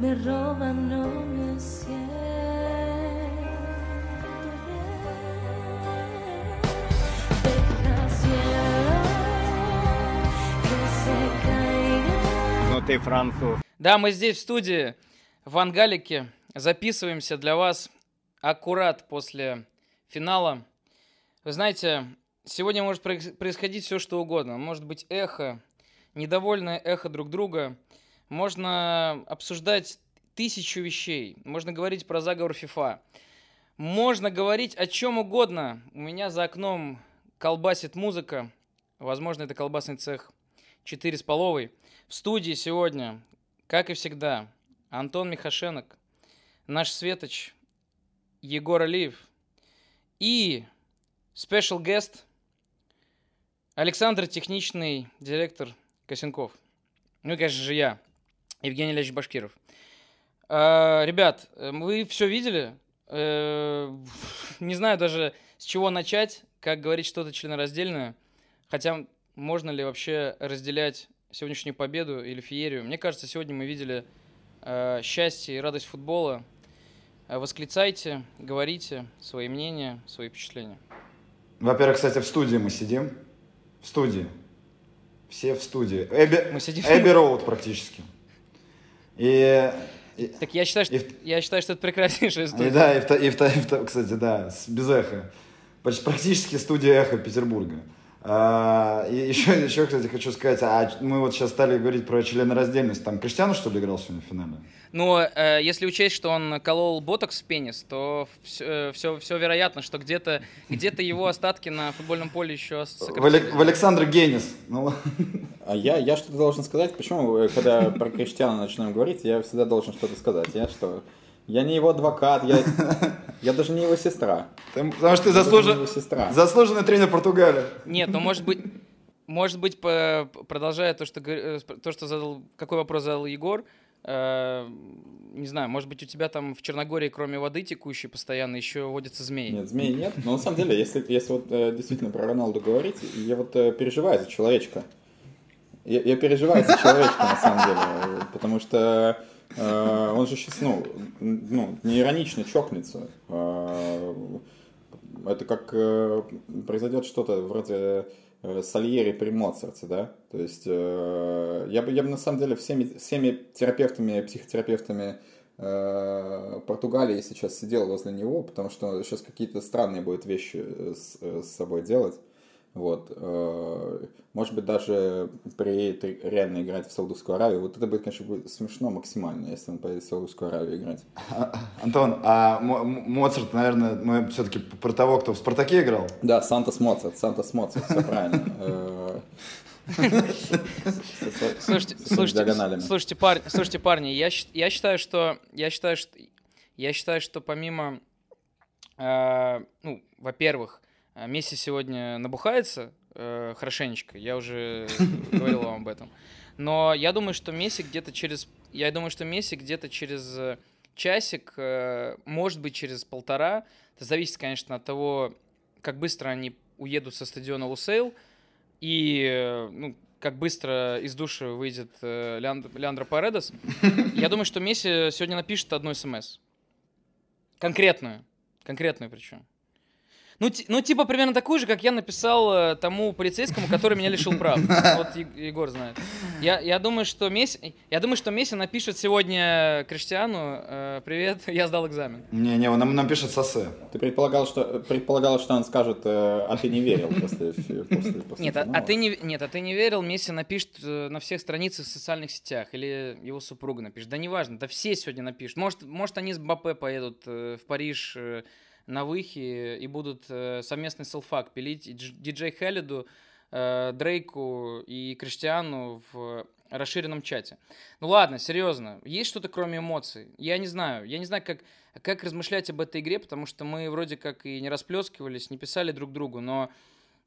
me roban, no me siento bien. Deja cielo que se caiga. Ну ты француз. Да, мы здесь в студии в Ангалике записываемся для вас аккурат после финала. Вы знаете, сегодня может проис- происходить все, что угодно. Может быть эхо, недовольное эхо друг друга. Можно обсуждать тысячу вещей. Можно говорить про заговор ФИФА. Можно говорить о чем угодно. У меня за окном колбасит музыка. Возможно, это колбасный цех 4 с половой. В студии сегодня, как и всегда, Антон Михашенок, наш Светоч, Егор Алиев и спешл гест Александр, техничный директор Косенков. Ну и, конечно же, я, Евгений Ильич Башкиров. А, Ребят, э, вы все видели? Э, Не знаю даже, с чего начать, как говорить что-то членораздельное. Хотя, можно ли вообще разделять сегодняшнюю победу или феерию? Мне кажется, сегодня мы видели э, счастье и радость футбола. Э, Восклицайте, говорите свои мнения, свои впечатления. Во-первых, кстати, в студии мы сидим. В студии. Все в студии. Эбби, Мы сидим- Эбби Роуд практически. И, и- Так я считаю, что, И я считаю, что это прекраснейшая и история. да, и, в, и в и в та- кстати, да, без эха. Поч- Практически студия эхо Петербурга. А, и еще, еще, кстати, хочу сказать, а мы вот сейчас стали говорить про членораздельность. Там Криштиану, что ли, играл сегодня в финале? Но э, если учесть, что он колол ботокс в пенис, то все, все, все вероятно, что где-то где его остатки на футбольном поле еще В, сократились. Алек- в Александр Генис. Ну, А я, я что-то должен сказать. Почему, э, когда про Криштиану начинаем говорить, я всегда должен что-то сказать. Я что? Я не его адвокат, я, я даже не его сестра. там- потому что ты заслужен- его сестра. заслуженный тренер Португалии. Нет, ну может быть, может быть, по- продолжая то, что, э, то, что задал, какой вопрос задал Егор, э, не знаю, может быть, у тебя там в Черногории, кроме воды текущей постоянно, еще водятся змеи. Нет, змей нет. Но на самом деле, если, если вот э, действительно про Роналду говорить, я вот э, переживаю за человечка. Я, я переживаю за человечка, на самом деле. Потому что он же сейчас, ну, ну, не иронично чокнется. Э, это как э, произойдет что-то вроде э, Сальери при Моцарте, да? То есть э, я бы, я бы на самом деле всеми, всеми терапевтами, психотерапевтами э, Португалии сейчас сидел возле него, потому что сейчас какие-то странные будут вещи э, с, э, с собой делать. Вот. э, Может быть, даже приедет ре- реально играть в Саудовскую Аравию. Вот это будет, конечно, будет смешно максимально, если он поедет в Саудовскую Аравию играть. Антон, а Моцарт, наверное, мы все-таки про того, кто в Спартаке играл? Да, Сантос Моцарт, Сантос Моцарт, все правильно. Слушайте, слушайте, слушайте, парни, слушайте, парни, я, я считаю, что я считаю, что я считаю, что помимо, э, ну, во-первых, э, Месси сегодня набухается э, хорошенечко, я уже говорил вам об этом. Но я думаю, что Месси где-то через, я думаю, что Месси где-то через э, часик, э, может быть, через полтора, это зависит, конечно, от того, как быстро они уедут со стадиона Лусейл, и э, ну, как быстро из души выйдет э, Леанд- Леандро Паредес. Я думаю, что Месси сегодня напишет одну смс. Конкретную. Конкретную причем. Ну, ну, типа, примерно такую же, как я написал э, тому полицейскому, который меня лишил прав. Вот Егор знает. Я, я думаю, что Месси, я думаю, что Месси напишет сегодня Криштиану, э, привет, я сдал экзамен. Не-не, он нам напишет сосе. Ты предполагал, что, предполагал, что он скажет, э, а ты не верил после, фи- после, после Нет, а, а ты не, нет, а ты не верил, Месси напишет на всех страницах в социальных сетях, или его супруга напишет. Да неважно, да все сегодня напишут. Может, может они с Бапе поедут в Париж на выхи и будут э, совместный селфак пилить диджей Хелиду, э, Дрейку и Криштиану в расширенном чате. Ну ладно, серьезно, есть что-то кроме эмоций? Я не знаю, я не знаю, как, как размышлять об этой игре, потому что мы вроде как и не расплескивались, не писали друг другу, но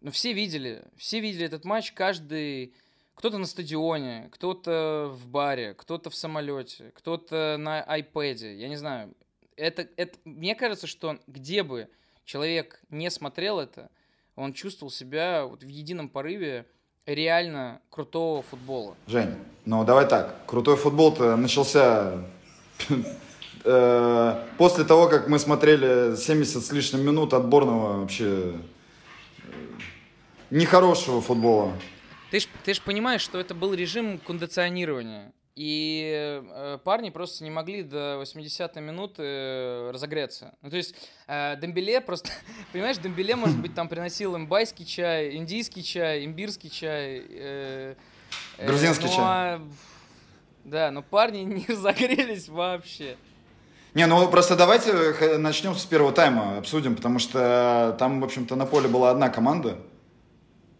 ну, все видели, все видели этот матч, каждый, кто-то на стадионе, кто-то в баре, кто-то в самолете, кто-то на айпэде, я не знаю. Это, это, мне кажется, что где бы человек не смотрел это, он чувствовал себя вот в едином порыве реально крутого футбола. Жень, ну давай так. Крутой футбол-то начался Э, После того, как мы смотрели 70 с лишним минут отборного вообще э, нехорошего футбола. Ты ж, ты ж понимаешь, что это был режим кондиционирования. И э, парни просто не могли до 80-й минуты э, разогреться. Ну, то есть э, Дембеле просто... Понимаешь, Дембеле, может быть, там приносил им байский чай, индийский чай, имбирский чай. э, э, Грузинский ну, чай. а, Да, но парни не разогрелись вообще. Не, ну просто давайте х- начнем с первого тайма, обсудим, потому что там, в общем-то, на поле была одна команда.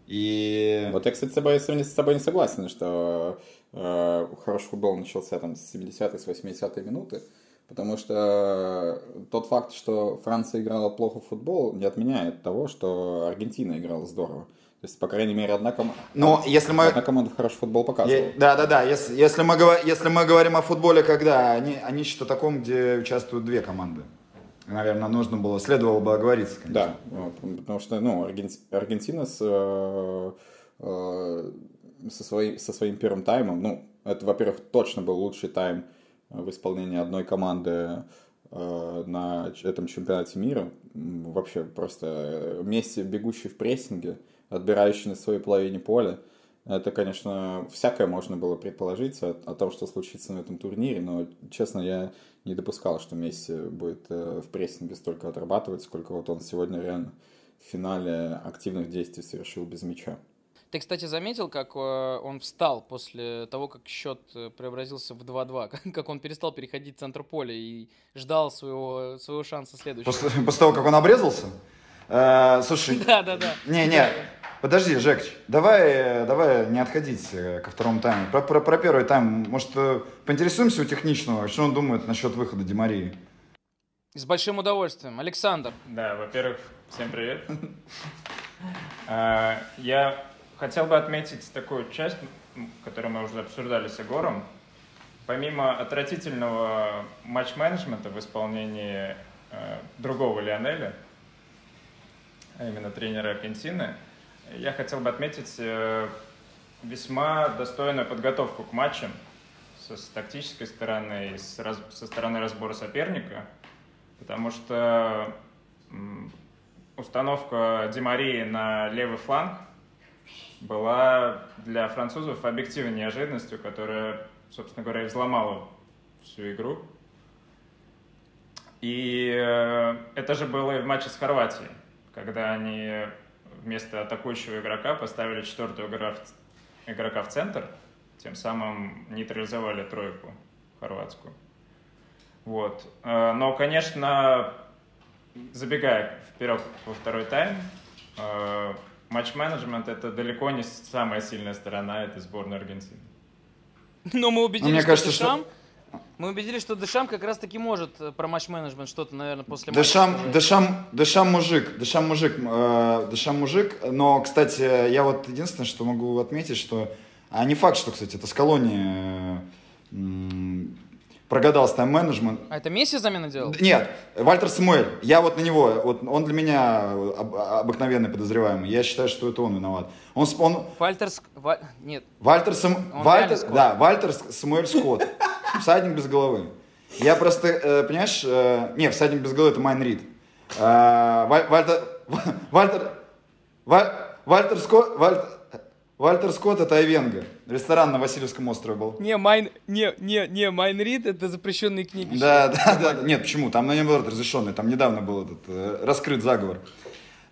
И... Вот я, кстати, с собой, с собой не согласен, что э, хороший футбол начался там с 70-й, с 80-й минуты, потому что тот факт, что Франция играла плохо в футбол, не отменяет того, что Аргентина играла здорово. То есть, по крайней мере, одна команда... Но если мы... Одна команда хороший футбол показывала. Да, да, да. Если, если, мы, говор- если мы говорим о футболе, когда они, они ищут о таком, где участвуют две команды. Наверное, нужно было, следовало бы оговориться, конечно. Да, вот, потому что, ну, Арген- Аргентина с, э, э, со, своим, со своим первым таймом, ну, это, во-первых, точно был лучший тайм э, в исполнении одной команды э, на этом чемпионате мира. Вообще просто э, Месси, бегущий в прессинге, отбирающий на своей половине поля. Это, конечно, всякое можно было предположить о, о том, что случится на этом турнире, но, честно, я не допускал, что Месси будет э, в прессинге столько отрабатывать, сколько вот он сегодня реально в финале активных действий совершил без мяча. Ты, кстати, заметил, как э, он встал после того, как счет э, преобразился в 2-2? Как- он перестал переходить в центр поля и ждал своего, своего шанса следующего? После, после того, как он обрезался? Э, слушай, Да-да-да. не, не, подожди, Жек, давай, э, давай не отходить ко второму тайму. Про, про, про первый тайм, может, поинтересуемся у техничного, что он думает насчет выхода Ди Марии? С большим удовольствием. Александр, Да, во-первых, всем привет. Я хотел бы отметить такую часть, которую мы уже обсуждали с Егором. Помимо отвратительного матч-менеджмента в исполнении э, другого Лионеля, а именно тренера Аргентины, я хотел бы отметить э, весьма достойную подготовку к матчам со, с тактической стороны и с раз- со стороны разбора соперника, потому что м, установка Ди Марии на левый фланг была для французов объективной неожиданностью, которая, собственно говоря, взломала всю игру. И э, это же было и в матче с Хорватией, когда они вместо атакующего игрока поставили четвертого игрока в, игрока в центр, тем самым нейтрализовали тройку хорватскую. Вот. Э, Но, конечно, забегая вперед во второй тайм, э, матч-менеджмент это далеко не самая сильная сторона этой сборной Аргентины. но мы убедились, мне что кажется, что- Дешам... Мы убедились, что Дешам как раз-таки может э, про матч-менеджмент что-то, наверное, после матча Дешам, сказать. Дешам, Дешам мужик, Дешам мужик, э, Дешам мужик, но, кстати, я вот единственное, что могу отметить, что, а не факт, что, кстати, это с колонии м, прогадал с тайм-менеджмент, А это Месси замена делал? Нет, Вальтер Самуэль. Я вот на него, вот он для меня об- обыкновенный подозреваемый. Я считаю, что это он виноват. Он, он Вальтер... Ск- Ва- Нет, Вальтер Сам... Вальтер, да, Вальтер Самуэль Скотт. Всадник без головы. Я просто, э, понимаешь, э, не, всадник без головы это Майн Рид. Э, Валь- Вальтер, Вальтер, Валь- Вальтер Скотт, Вальтер, Вальтер Скотт это Айвенго. Ресторан на Васильевском острове был. Не, Майн, не, не, не, Майн Рид это запрещенные книги. Да, да, да. Нет, почему? Там на наоборот разрешенный. Там недавно был этот э, раскрыт заговор.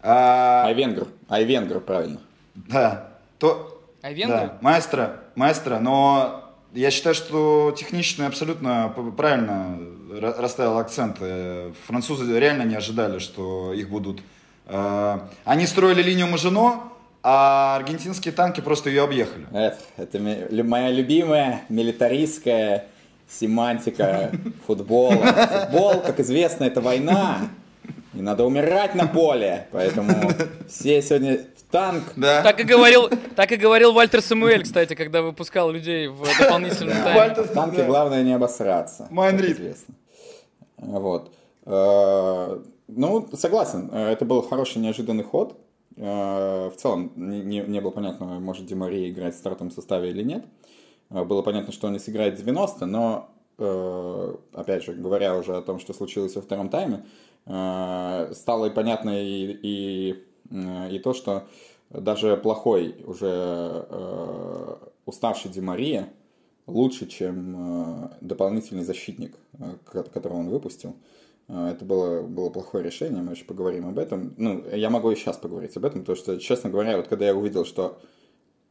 А, Айвенгер. Айвенгер, правильно. да. То, А Венгры? да, маэстро, маэстро, но я считаю, что технично абсолютно правильно ра- расставил акцент. Э, Французы реально не ожидали, что их будут... э, Они строили линию Мажино, а аргентинские танки просто ее объехали. Это, это моя любимая милитаристская семантика футбола. Футбол, как известно, это война. И надо умирать на поле. Поэтому все сегодня в танк. Да. Так и говорил, так и говорил Вальтер Самуэль, кстати, когда выпускал людей в дополнительном тайме. Вальтер- В танке да. главное не обосраться. Майн как Рид. известно. Вот. Э, Ну, согласен, э, это был хороший неожиданный ход. Э, В целом не, не- было понятно, может Ди Мария играть в стартовом составе или нет. Э, Было понятно, что он не сыграет 90, но э, опять же, говоря уже о том, что случилось во втором тайме, э, стало и понятно и, и, э, и то, что даже плохой, уже уставший Ди Мария лучше, чем дополнительный защитник, ко- которого он выпустил. Э, Это было, было плохое решение, мы еще поговорим об этом. Ну, я могу и сейчас поговорить об этом, потому что, честно говоря, вот когда я увидел, что,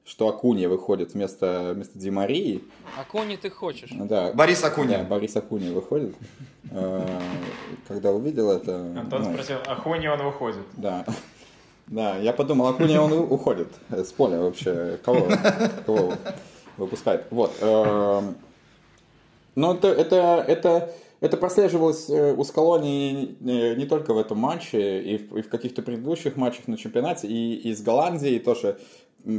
что Акунья выходит вместо, вместо Ди Марии, А кони ты хочешь? да, Борис да, Акунин. Борис Акунья выходит, э, когда увидел это... Антон ну, спросил, а хуйни он выходит? Да. Да, я подумал, Акунья он уходит с поля вообще. Кого, кого выпускает? Вот. эм, Но это, это, это, это прослеживалось э, у Скалони не, не только в этом матче, и в, и в каких-то предыдущих матчах на чемпионате, и, и с Голландией тоже,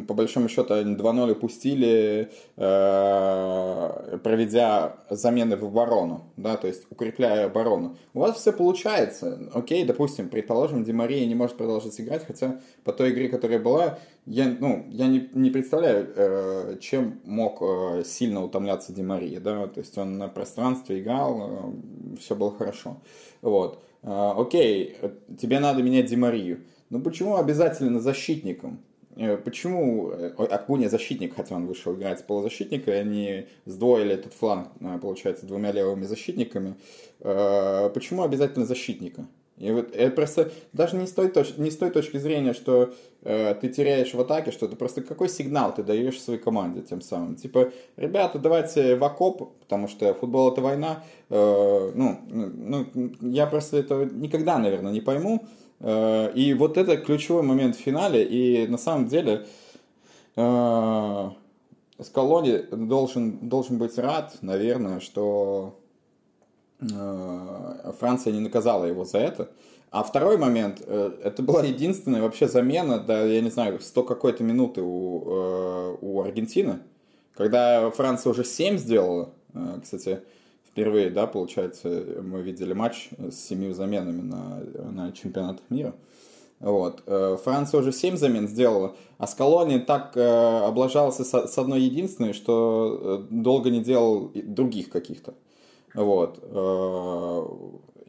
по большому счету, они 2-0 упустили, э, проведя замены в оборону, да, то есть укрепляя оборону. У вас все получается. Окей, допустим, предположим, Ди Мария не может продолжить играть, хотя по той игре, которая была, я, ну, я не, не представляю, э, чем мог э, сильно утомляться Ди Мария, да, то есть он на пространстве играл, все было хорошо. Вот. Окей, тебе надо менять Ди Марию. Но почему обязательно защитником? Э, Почему э, Акуня защитник, хотя он вышел играть с полузащитника, и они сдвоили этот фланг, э, получается, двумя левыми защитниками? Э, Почему обязательно защитника? И вот это просто даже не с той, точ- не с той точки зрения, что э, ты теряешь в атаке что-то, просто какой сигнал ты даешь своей команде тем самым. Типа, ребята, давайте в окоп, потому что футбол это война. Э, ну, ну, я просто это никогда, наверное, не пойму. Э, и вот это ключевой момент в финале. И на самом деле э, Скалони должен, должен быть рад, наверное, что э, Франция не наказала его за это. А второй момент, э, это была единственная вообще замена, да, я не знаю, 100 какой-то минуты у, э, у Аргентины, когда Франция уже 7 сделала, э, кстати, впервые, да, получается, мы видели матч с семью заменами на, на чемпионат мира. Вот. э, Франция уже 7 замен сделала, а Скалони так э, облажался с, одной единственной, что э, долго не делал других каких-то. Вот.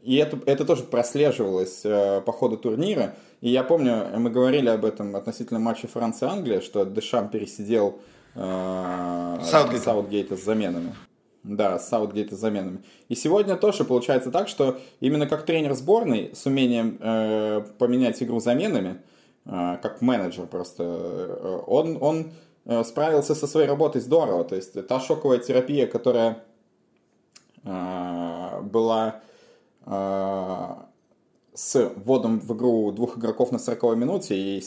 И это, это тоже прослеживалось э, по ходу турнира. И я помню, мы говорили об этом относительно матча Франция-Англия, что Дешам пересидел э, Саутгейта. Саутгейта с заменами. Да, с Саутгейта заменами. И сегодня тоже получается так, что именно как тренер сборной с умением э, поменять игру заменами, э, как менеджер просто, э, он, он э, справился со своей работой здорово. То есть та шоковая терапия, которая э, была э, с вводом в игру двух игроков на 40 минуте, и,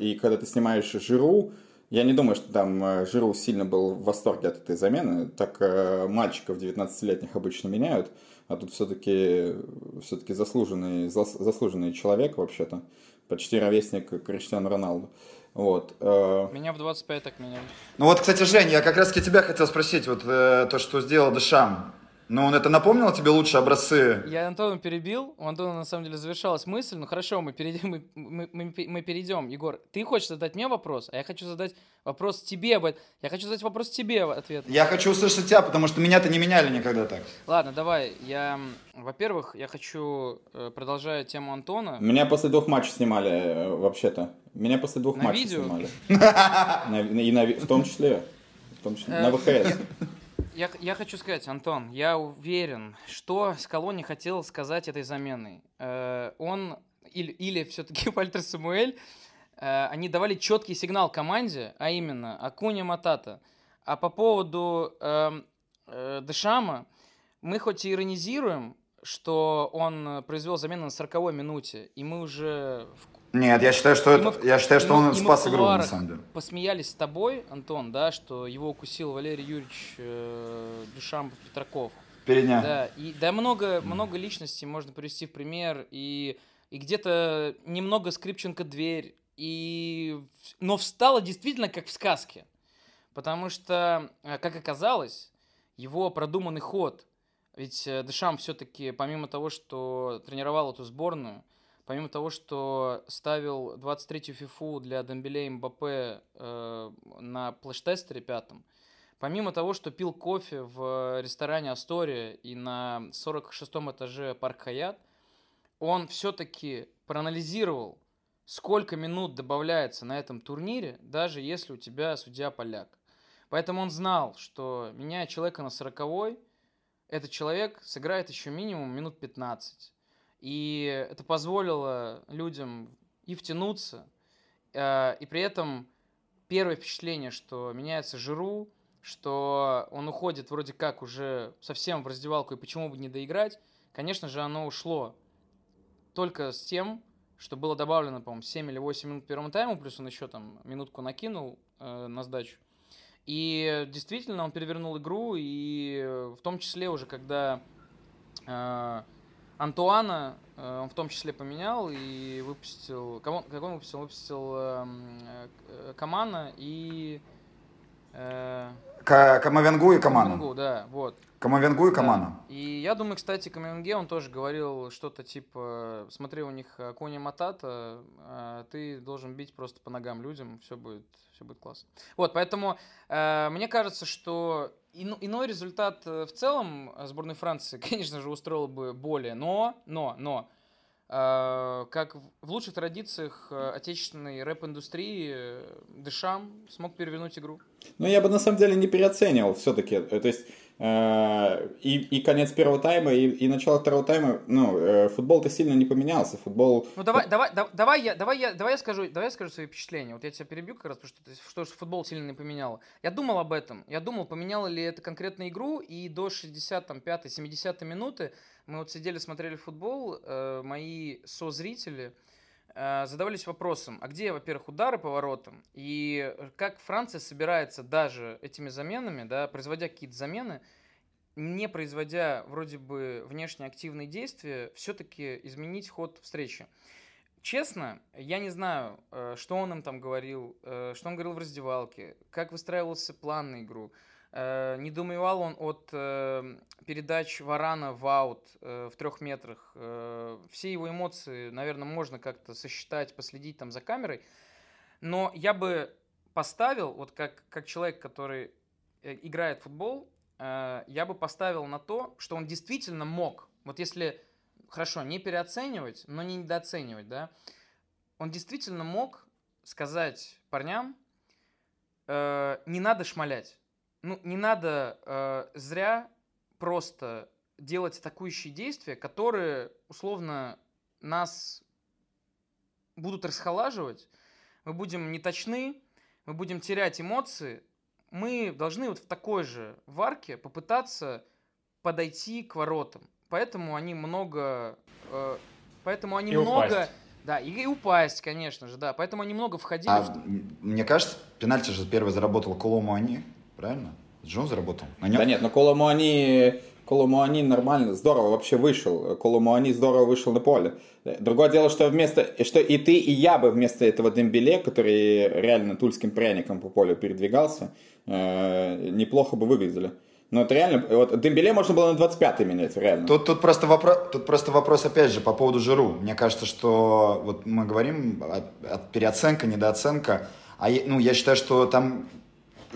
и когда ты снимаешь Жиру, я не думаю, что там э, Жиру сильно был в восторге от этой замены. Так э, мальчиков 19-летних обычно меняют, а тут все-таки все-таки заслуженный, зас- заслуженный человек вообще-то, почти ровесник Криштиану Роналду. Вот. э, Меня в 25 так меняли. Ну вот, кстати, Жень, я как раз таки тебя хотел спросить, вот э, то, что сделал Дешам. Ну, он это напомнил тебе лучшие образцы? Я Антона перебил, у Антона на самом деле завершалась мысль, ну хорошо, мы перейдем, мы, мы, мы, мы перейдем. Егор, ты хочешь задать мне вопрос, а я хочу задать вопрос тебе об этом. Я хочу задать вопрос тебе в ответ. Я хочу услышать тебя, потому что меня-то не меняли никогда так. Ладно, давай, я, во-первых, я хочу, э, продолжая тему Антона, Меня после двух матчей снимали, э, вообще-то. Меня после двух На матчей видео? снимали. На- И на в том числе. В том числе. На Э, ВХС. Я, я хочу сказать, Антон, я уверен, что Скалони хотел сказать этой заменой. Э, он или, или все-таки Вальтер Самуэль, э, они давали четкий сигнал команде, а именно Акуня Матата. А по поводу эм, э, Дешама, мы хоть и иронизируем, что он э, произвел замену на 40 минуте, и мы уже в Нет, я считаю, что, мы это, в- я считаю, что мы- он мы спас игру, на самом деле. посмеялись с тобой, Антон, да, что его укусил Валерий Юрьевич э, Дюшамп Петраков. Передня. Да, и да много, много личностей можно привести в пример, и, и где-то немного Скрипченко дверь, и, но встала действительно как в сказке. Потому что, э, как оказалось, его продуманный ход, ведь э, Дешам все-таки, помимо того, что тренировал эту сборную, помимо того, что ставил 23-ю фифу для Дембеле и Мбаппе э, на плэш-тестере пятом, помимо того, что пил кофе в ресторане Астория и на 46-м этаже Парк Хаят, он все-таки проанализировал, сколько минут добавляется на этом турнире, даже если у тебя судья поляк. Поэтому он знал, что меняя человека на 40 этот человек сыграет еще минимум минут 15. И это позволило людям и втянуться, э, и при этом первое впечатление, что меняется Жиру, что он уходит вроде как уже совсем в раздевалку, и почему бы не доиграть, конечно же, оно ушло только с тем, что было добавлено, по-моему, 7 или 8 минут первому тайму, плюс он еще там минутку накинул э, на сдачу. И действительно он перевернул игру, и в том числе уже когда э, Антуана э, он в том числе поменял и выпустил... Кого, кого он выпустил? Он выпустил э, э, Камана и... Э, К- Камовенгу и Камана. Каменгу, да, вот. Камовенгу и Да. Камана. И я думаю, кстати, Каменге, он тоже говорил что-то типа, смотри, у них э, Кони Матата, а ты должен бить просто по ногам людям, все будет, все будет классно. Вот, поэтому э, мне кажется, что иной результат э, в целом э, сборной Франции, конечно же, устроил бы более, но, но, но, э, как в лучших традициях отечественной рэп-индустрии, Дешам смог перевернуть игру. Ну, я бы на самом деле не переоценивал все-таки. То есть и, и конец первого тайма, и, и начало второго тайма, ну, э, футбол-то сильно не поменялся. Футбол... Ну давай, давай, да- давай, я, давай, я, давай я скажу, давай я скажу свои впечатления. Вот я тебя перебью как раз, потому что, что футбол сильно не поменяло. Я думал об этом. Я думал, поменяло ли это конкретно игру, и до 65-70 минуты мы вот сидели, смотрели футбол, э, мои созрители э, задавались вопросом, а где, во-первых, удары по воротам, и как Франция собирается даже этими заменами, да, производя какие-то замены, не производя вроде бы внешне активные действия, все-таки изменить ход встречи. Честно, я не знаю, э, что он им там говорил, э, что он говорил в раздевалке, как выстраивался план на игру. Э, Недоумевал он от э, передач Варана в аут э, в трех метрах. Э, Все его эмоции, наверное, можно как-то сосчитать, последить там за камерой. Но я бы поставил, вот как, как человек, который э, играет в футбол, э, я бы поставил на то, что он действительно мог. Вот если, хорошо, не переоценивать, но не недооценивать, да, он действительно мог сказать парням, э, не надо шмалять. Ну, не надо э, зря просто делать атакующие действия, которые, условно, нас будут расхолаживать, мы будем неточны, мы будем терять эмоции, мы должны вот в такой же варке попытаться подойти к воротам. Поэтому они много... э, поэтому они И много... упасть. Да, и, и упасть, конечно же, да. Поэтому они много входили. А, в- мне кажется, пенальти же первый заработал Коломуани, правильно? Джон заработал. На нем- Да нет, но Коломуани, Коломуани нормально, здорово вообще вышел. Коломуани здорово вышел на поле. Другое дело, что вместо, что и ты, и я бы вместо этого Дембеле, который реально тульским пряником по полю передвигался, э, неплохо бы выглядели. Но это реально, вот Дембеле можно было на 25-й менять, реально. Тут, тут, просто вопрос, тут просто вопрос, опять же, по поводу Жиру. Мне кажется, что вот мы говорим о, о переоценка, недооценка. А ну, я считаю, что там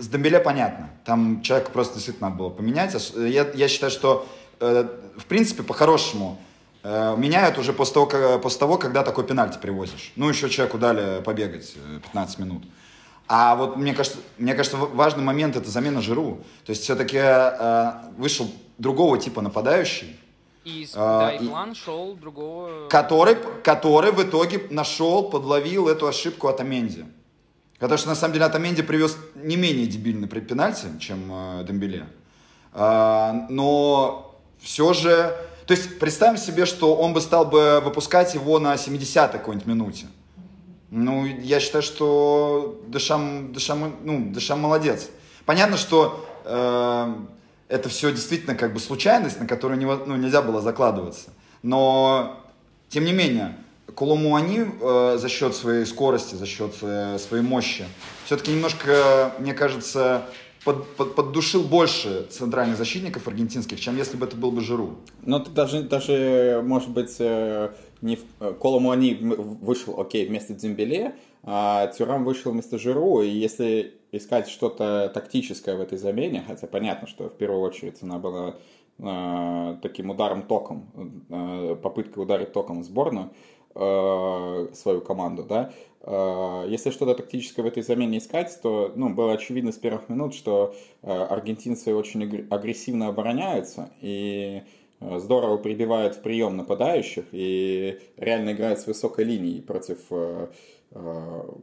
с Дембеле понятно. Там человека просто действительно надо было поменять. Ос- Я, я считаю, что э, в принципе по-хорошему э, меняют уже после того, как- после того, когда такой пенальти привозишь. Ну, еще человеку дали побегать э, 15 минут. А вот мне кажется, мне кажется, важный момент это замена Жиру. То есть все-таки вышел другого типа нападающий, И, а, да, и и- план шел другого... который, который в итоге нашел, подловил эту ошибку от Аменди. Потому что на самом деле Атаменди привез не менее дебильный пенальти, чем э, Дембеле. А, но все же... То есть представим себе, что он бы стал бы выпускать его на 70-й какой-нибудь минуте. Ну, я считаю, что Дешам, Дешам, ну, Дешам молодец. Понятно, что э, это все действительно как бы случайность, на которую нево- ну, нельзя было закладываться. Но, тем не менее, Коломуани э, за счет своей скорости, за счет э, своей мощи, все-таки немножко, мне кажется, под, под- поддушил больше центральных защитников аргентинских, чем если бы это был бы Жиру. Но ты даже, даже, может быть, э, не в- э, Коломуани м- вышел, окей, вместо Дембеле, а Тюрам вышел вместо Жиру, и если искать что-то тактическое в этой замене, хотя понятно, что в первую очередь она была э, таким ударом током, э, попыткой ударить током в сборную, э, свою команду, да, Э, если что-то тактическое в этой замене искать, то ну, было очевидно с первых минут, что э, аргентинцы очень агр- агрессивно обороняются и здорово прибивают в прием нападающих и реально играют с высокой линией против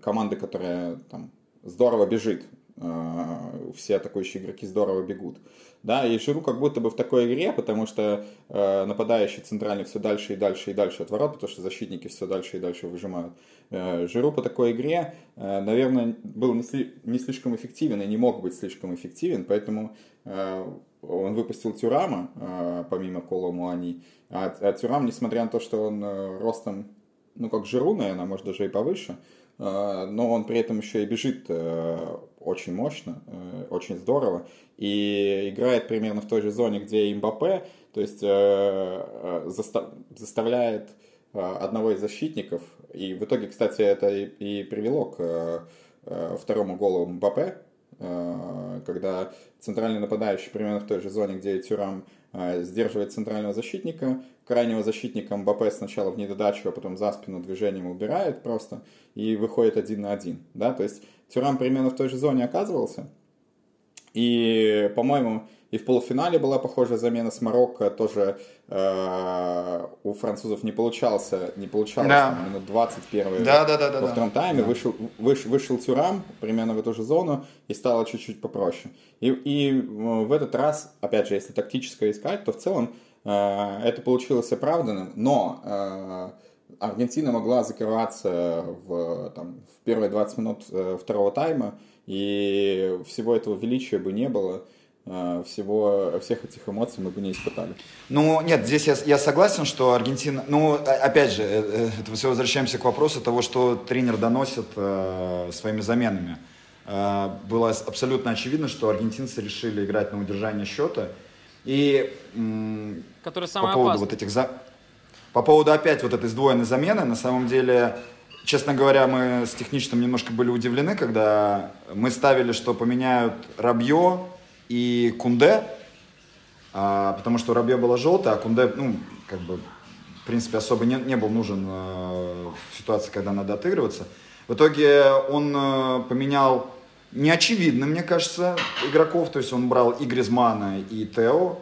команды, которая там, здорово бежит. Э, все атакующие игроки здорово бегут. Да, и Жиру как будто бы в такой игре, потому что э, нападающий центральный все дальше и дальше и дальше от ворот, потому что защитники все дальше и дальше выжимают. Э, Жиру по такой игре, э, наверное, был не, сли, не слишком эффективен и не мог быть слишком эффективен, поэтому э, он выпустил Тюрама, э, помимо Кола Муани. А, а Тюрам, несмотря на то, что он э, ростом, ну, как Жиру, наверное, может, даже и повыше, э, но он при этом еще и бежит э, очень мощно, э, очень здорово, и играет примерно в той же зоне, где и Мбаппе, то есть э, э, заста- заставляет одного из защитников, и в итоге, кстати, это и, привело к второму голу Мбаппе, когда центральный нападающий примерно в той же зоне, где и Тюрам сдерживает центрального защитника, крайнего защитника Мбаппе сначала в недодачу, а потом за спину движением убирает просто и выходит один на один, да, то есть Тюрам примерно в той же зоне оказывался, и, по-моему, и в полуфинале была похожая замена с Марокко, тоже э, у французов не получался, не получалось Да. там, минут 21 Да, да, да, да. во да. втором тайме, Да. вышел, выш- вышел Тюрам примерно в эту же зону и стало чуть-чуть попроще. И, и э, в этот раз, опять же, если тактическое искать, то в целом э, это получилось оправданным, но э, Аргентина могла закрываться в, там, в первые 20 минут э, второго тайма, и всего этого величия бы не было, э, всего, всех этих эмоций мы бы не испытали. Ну, нет, здесь я, я согласен, что Аргентина... Ну, о- опять же, э, э, это все возвращаемся к вопросу того, что тренер доносит э, своими заменами. Э, было абсолютно очевидно, что аргентинцы решили играть на удержание счета. И м, Который по поводу опасный. вот этих... За... По поводу опять вот этой сдвоенной замены, на самом деле, честно говоря, мы с техничным немножко были удивлены, когда мы ставили, что поменяют Рабье и Кунде, а, потому что Рабье было желтое, а Кунде, ну, как бы, в принципе, особо не, не был нужен э, в ситуации, когда надо отыгрываться. В итоге он э, поменял неочевидно, мне кажется, игроков, то есть он брал и Гризмана, и Тео,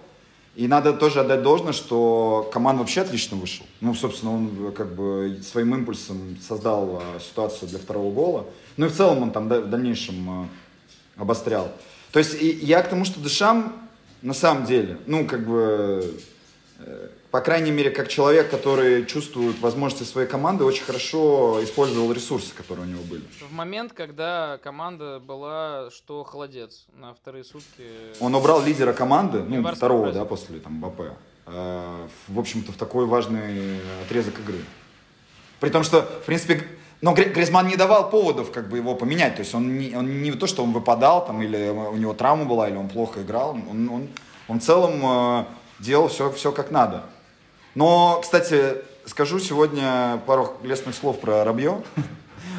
и надо тоже отдать должное, что команда вообще отлично вышел. Ну, собственно, он э, как бы своим импульсом создал э, ситуацию для второго гола. Ну и в целом он там в дальнейшем э, обострял. То есть я к тому, что Дешам на самом деле, ну, как бы, по крайней мере, как человек, который чувствует возможности своей команды, очень хорошо использовал ресурсы, которые у него были. В момент, когда команда была что холодец на вторые сутки. Он убрал лидера команды, ну, Январского второго, праздника. да, после там БП, э, в общем-то, в такой важный отрезок игры. При том, что, в принципе, но Гри- Гризман не давал поводов как бы его поменять. То есть он не, он не то, что он выпадал, там, или у него травма была, или он плохо играл. Он, он, он в целом э, делал все, все как надо. Но, кстати, скажу сегодня пару лестных слов про Рабье.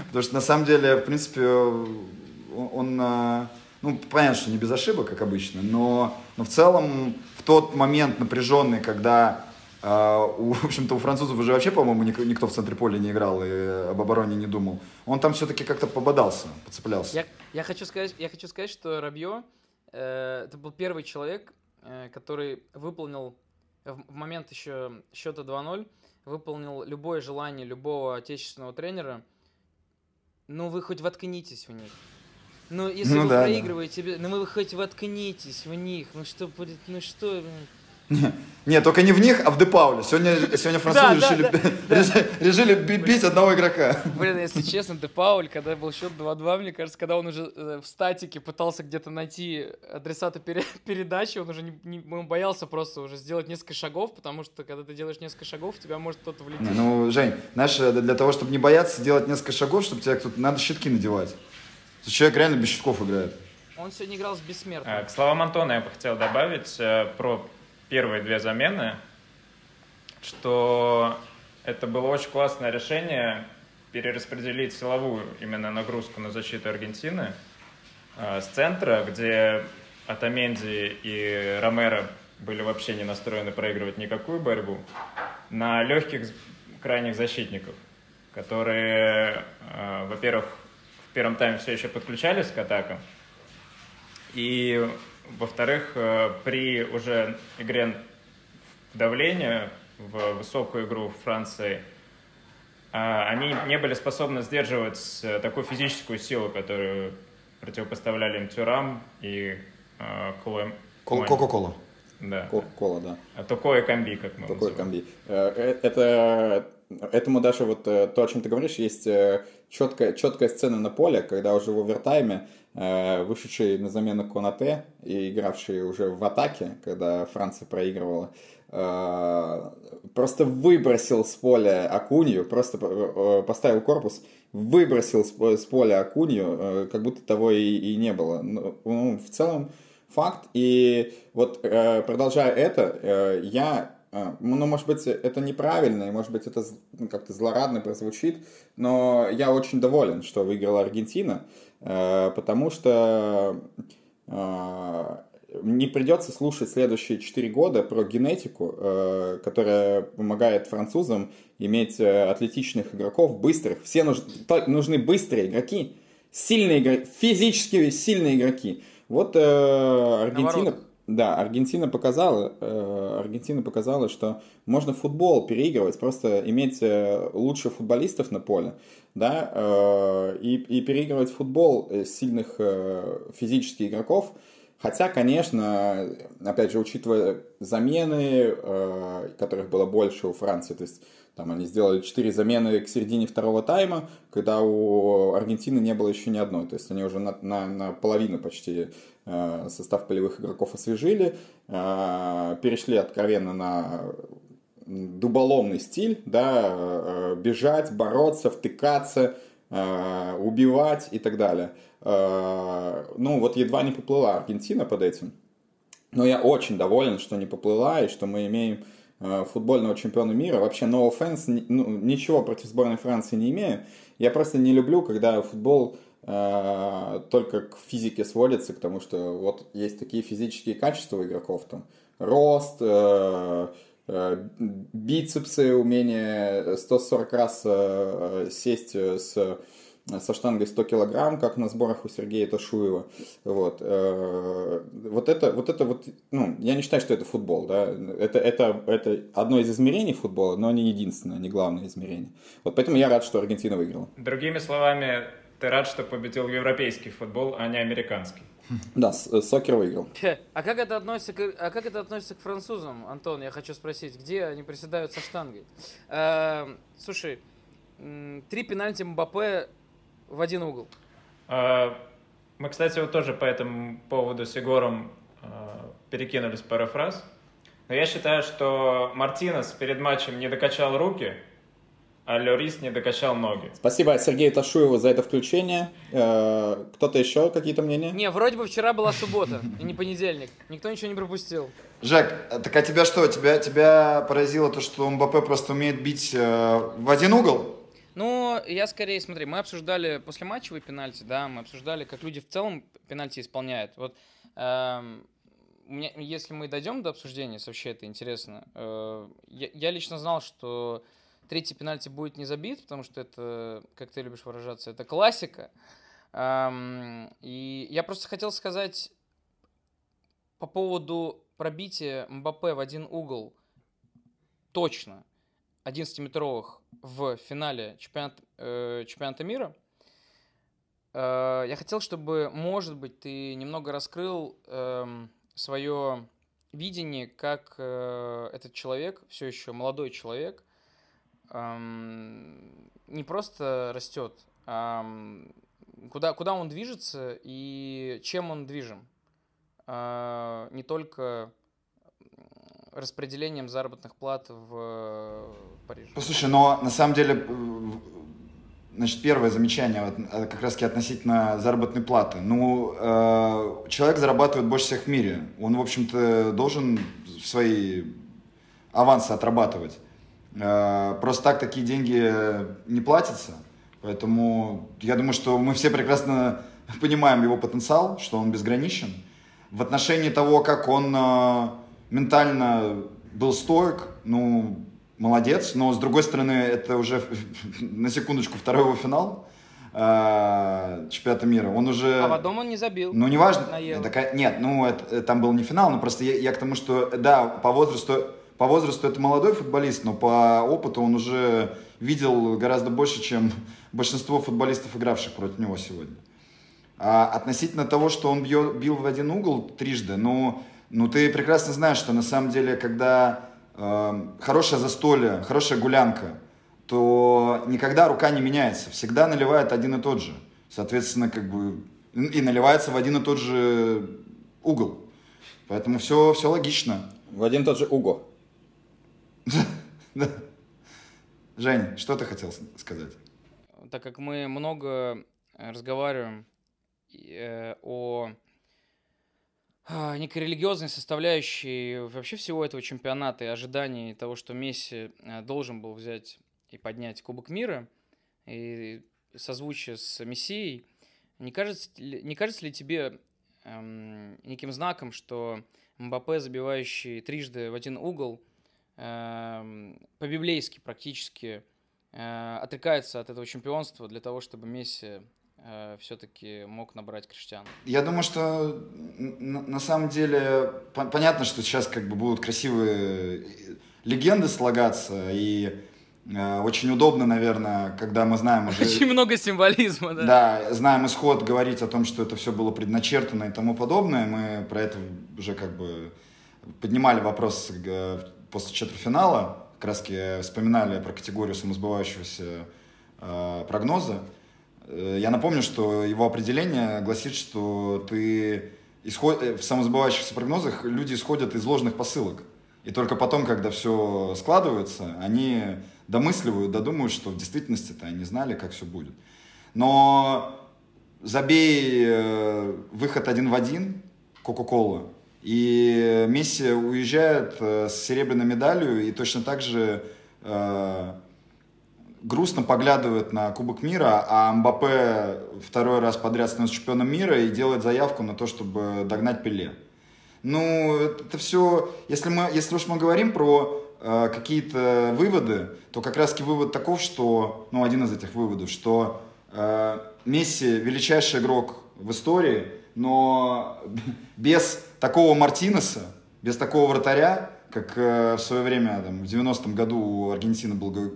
Потому что на самом деле, в принципе, он, э, ну, понятно, что не без ошибок, как обычно, но, но в целом в тот момент напряженный, когда у, в общем-то, у французов уже вообще, по-моему, ник- никто в центре поля не играл и об обороне не думал, он там все-таки как-то пободался, подцеплялся. Я, я хочу сказать, я хочу сказать, что Рабье э, это был первый человек, э, который выполнил в, момент еще счета 2-0, выполнил любое желание любого отечественного тренера. Ну вы хоть воткнитесь в них. Ну, если Ну вы да, да. проигрываете, бе- ну вы хоть воткнитесь в них. Ну что будет, ну что, блин. Нет, только не в них, а в Депауле. Сегодня, сегодня французы Да, да, решили, да, решили, решили би- бить одного игрока. Блин, если честно, Де Пауль, когда был счет 2-2, мне кажется, когда он уже э, в статике пытался где-то найти адресата пере- передачи, он уже не, не- он боялся просто уже сделать несколько шагов, потому что когда ты делаешь несколько шагов, в тебя может кто-то влететь. Не, ну, Жень, знаешь, э, для того, чтобы не бояться делать несколько шагов, чтобы тебе кто-то... Надо щитки надевать. Человек реально без щитков играет. Он сегодня играл с бессмертным. Э, К словам Антона я бы хотел добавить э, про первые две замены, что это было очень классное решение перераспределить силовую именно нагрузку на защиту Аргентины. э, с центра, где Атаменди и Ромеро были вообще не настроены проигрывать никакую борьбу, на легких крайних защитников, которые, э, во-первых, в первом тайме все еще подключались к атакам, и, во-вторых, э, при уже игре в давление, в высокую игру Франции, э, они не были способны сдерживать э, такую физическую силу, которую противопоставляли им Тюрам и. Кол- Кока-кола. Да. Кока-кола, да. А Тукой комби, как мы Такой называем. комби. Это этому даже вот то, о чем ты говоришь, есть четкая, четкая сцена на поле, когда уже в овертайме вышедший на замену Конате и игравший уже в атаке, когда Франция проигрывала, э, просто выбросил с поля Акунью, просто э, поставил корпус, выбросил с по- с поля Акунью, э, как будто того и, и не было. Ну, ну, в целом факт. И вот э, продолжая это, э, я, э, ну, может быть, это неправильно, и, может быть, это ну, как-то злорадно прозвучит, но я очень доволен, что выиграла Аргентина, э, потому что э, не придется слушать следующие 4 года про генетику, э, которая помогает французам иметь э, атлетичных игроков, быстрых. Все нуж- то- нужны быстрые игроки, сильные игроки, физически сильные игроки. Вот э, Аргентина, воротах. Да, Аргентина показала, э, Аргентина показала, что можно футбол переигрывать, просто иметь э, лучших футболистов на поле, да, э, и, и переигрывать футбол э, сильных э, физических игроков. Хотя, конечно, опять же, учитывая замены, э, которых было больше у Франции, то есть там они сделали 4 замены к середине второго тайма, когда у Аргентины не было еще ни одной. То есть они уже на, на, на половину почти э, состав полевых игроков освежили, э, перешли откровенно на дуболомный стиль, да, э, бежать, бороться, втыкаться, э, убивать и так далее. Э, Ну, вот едва не поплыла Аргентина под этим. Но я очень доволен, что не поплыла, и что мы имеем футбольного чемпиона мира. Вообще, no offense, ну, ничего против сборной Франции не имею. Я просто не люблю, когда футбол э, только к физике сводится, к тому, что вот есть такие физические качества у игроков, там, рост, э, э, бицепсы, умение 140 раз э, сесть с со штангой 100 килограмм, как на сборах у Сергея Ташуева. Вот. Э, Вот это, вот это вот, ну, я не считаю, что это футбол, да. Это, это, это одно из измерений футбола, но не единственное, не главное измерение. Вот поэтому я рад, что Аргентина выиграла. Другими словами, ты рад, что победил европейский футбол, а не американский. Да, э, Сокер выиграл. А как это относится к, а как это относится к французам, Антон? Я хочу спросить, где они приседают со штангой? Эм, слушай, три пенальти Мбаппе в один угол. А, Мы, кстати, вот тоже по этому поводу с Егором а, перекинулись пару фраз. Но я считаю, что Мартинес перед матчем не докачал руки, а Лорис не докачал ноги. Спасибо Сергею Ташуеву за это включение. Э, Кто-то еще какие-то мнения? Не, вроде бы вчера была суббота и не понедельник. Никто ничего не пропустил. Жек, а так а тебя что? Тебя, тебя поразило то, что Мбаппе просто умеет бить э, в один угол? Ну, я скорее, смотри, мы обсуждали после матчевые пенальти, да, мы обсуждали, как люди в целом пенальти исполняют. Вот эм, меня, если мы дойдем до обсуждения, вообще это интересно, э, я, я лично знал, что третий пенальти будет не забит, потому что это, как ты любишь выражаться, это классика. Эм, и я просто хотел сказать по поводу пробития Мбаппе в один угол точно 11-метровых в финале чемпионат, э, чемпионата мира. Э, я хотел, чтобы, может быть, ты немного раскрыл свое видение, как э, этот человек, все еще молодой человек, эм, не просто растет, а куда, куда он движется и чем он движим. Э, не только распределением заработных плат в э, Париже. Послушай, но на самом деле, э, значит, первое замечание вот, э, как раз таки относительно заработной платы. Ну, человек зарабатывает больше всех в мире. Он, в общем-то, должен свои авансы отрабатывать. Просто так такие деньги не платятся. Поэтому я думаю, что мы все прекрасно понимаем его потенциал, что он безграничен. В отношении того, как он ментально был стоек, ну, молодец. Но, с другой стороны, это уже, на секундочку, второй его финал э, чемпионата мира. Он уже... А потом он не забил. Ну, неважно. На Евро. Это ка- нет, ну, это, э, там был не финал, но просто я, я к тому, что, да, по возрасту, по возрасту это молодой футболист, но по опыту он уже видел гораздо больше, чем большинство футболистов, игравших против него сегодня. А относительно того, что он бьё- бил в один угол трижды, ну, ну ты прекрасно знаешь, что на самом деле, когда э, хорошее застолье, хорошая гулянка, то никогда рука не меняется, всегда наливает один и тот же. Соответственно, как бы и наливается в один и тот же угол. Поэтому все, все логично. В один и тот же Уго. Да. Жень, что ты хотел сказать? так как мы много э, разговариваем э, о некой религиозной составляющей вообще всего этого чемпионата и ожидании того, что Месси э, должен был взять и поднять Кубок мира, и созвучие с Мессией, не кажется, не кажется ли тебе эм, неким знаком, что Мбаппе, забивающий трижды в один угол, эм, по-библейски практически э, отрекается от этого чемпионства для того, чтобы Месси все-таки мог набрать Криштиану. Я думаю, что н- на самом деле по- понятно, что сейчас как бы будут красивые легенды слагаться, и э, очень удобно, наверное, когда мы знаем уже... Очень много символизма, да. Да, знаем исход, говорить о том, что это все было предначертано и тому подобное. Мы про это уже как бы поднимали вопрос э, после четвертьфинала, как раз вспоминали про категорию самосбывающегося э, прогноза. Э, Я напомню, что его определение гласит, что ты исход... э, в самосбывающихся прогнозах люди исходят из ложных посылок. И только потом, когда все складывается, они домысливают, додумывают, что в действительности-то они знали, как все будет. Но забей э, выход один в один Кока-Кола, и Месси уезжает с серебряной медалью и точно так же грустно поглядывает на Кубок мира, а Мбаппе второй раз подряд становится чемпионом мира и делает заявку на то, чтобы догнать Пеле. Ну, это все, если, мы, если уж мы говорим про э, какие-то выводы, то как раз-таки вывод таков, что, ну, один из этих выводов, что э, Месси величайший игрок в истории, но без такого Мартинеса, без такого вратаря, как э, в свое время, там, в 90-м году у Аргентины был Гой-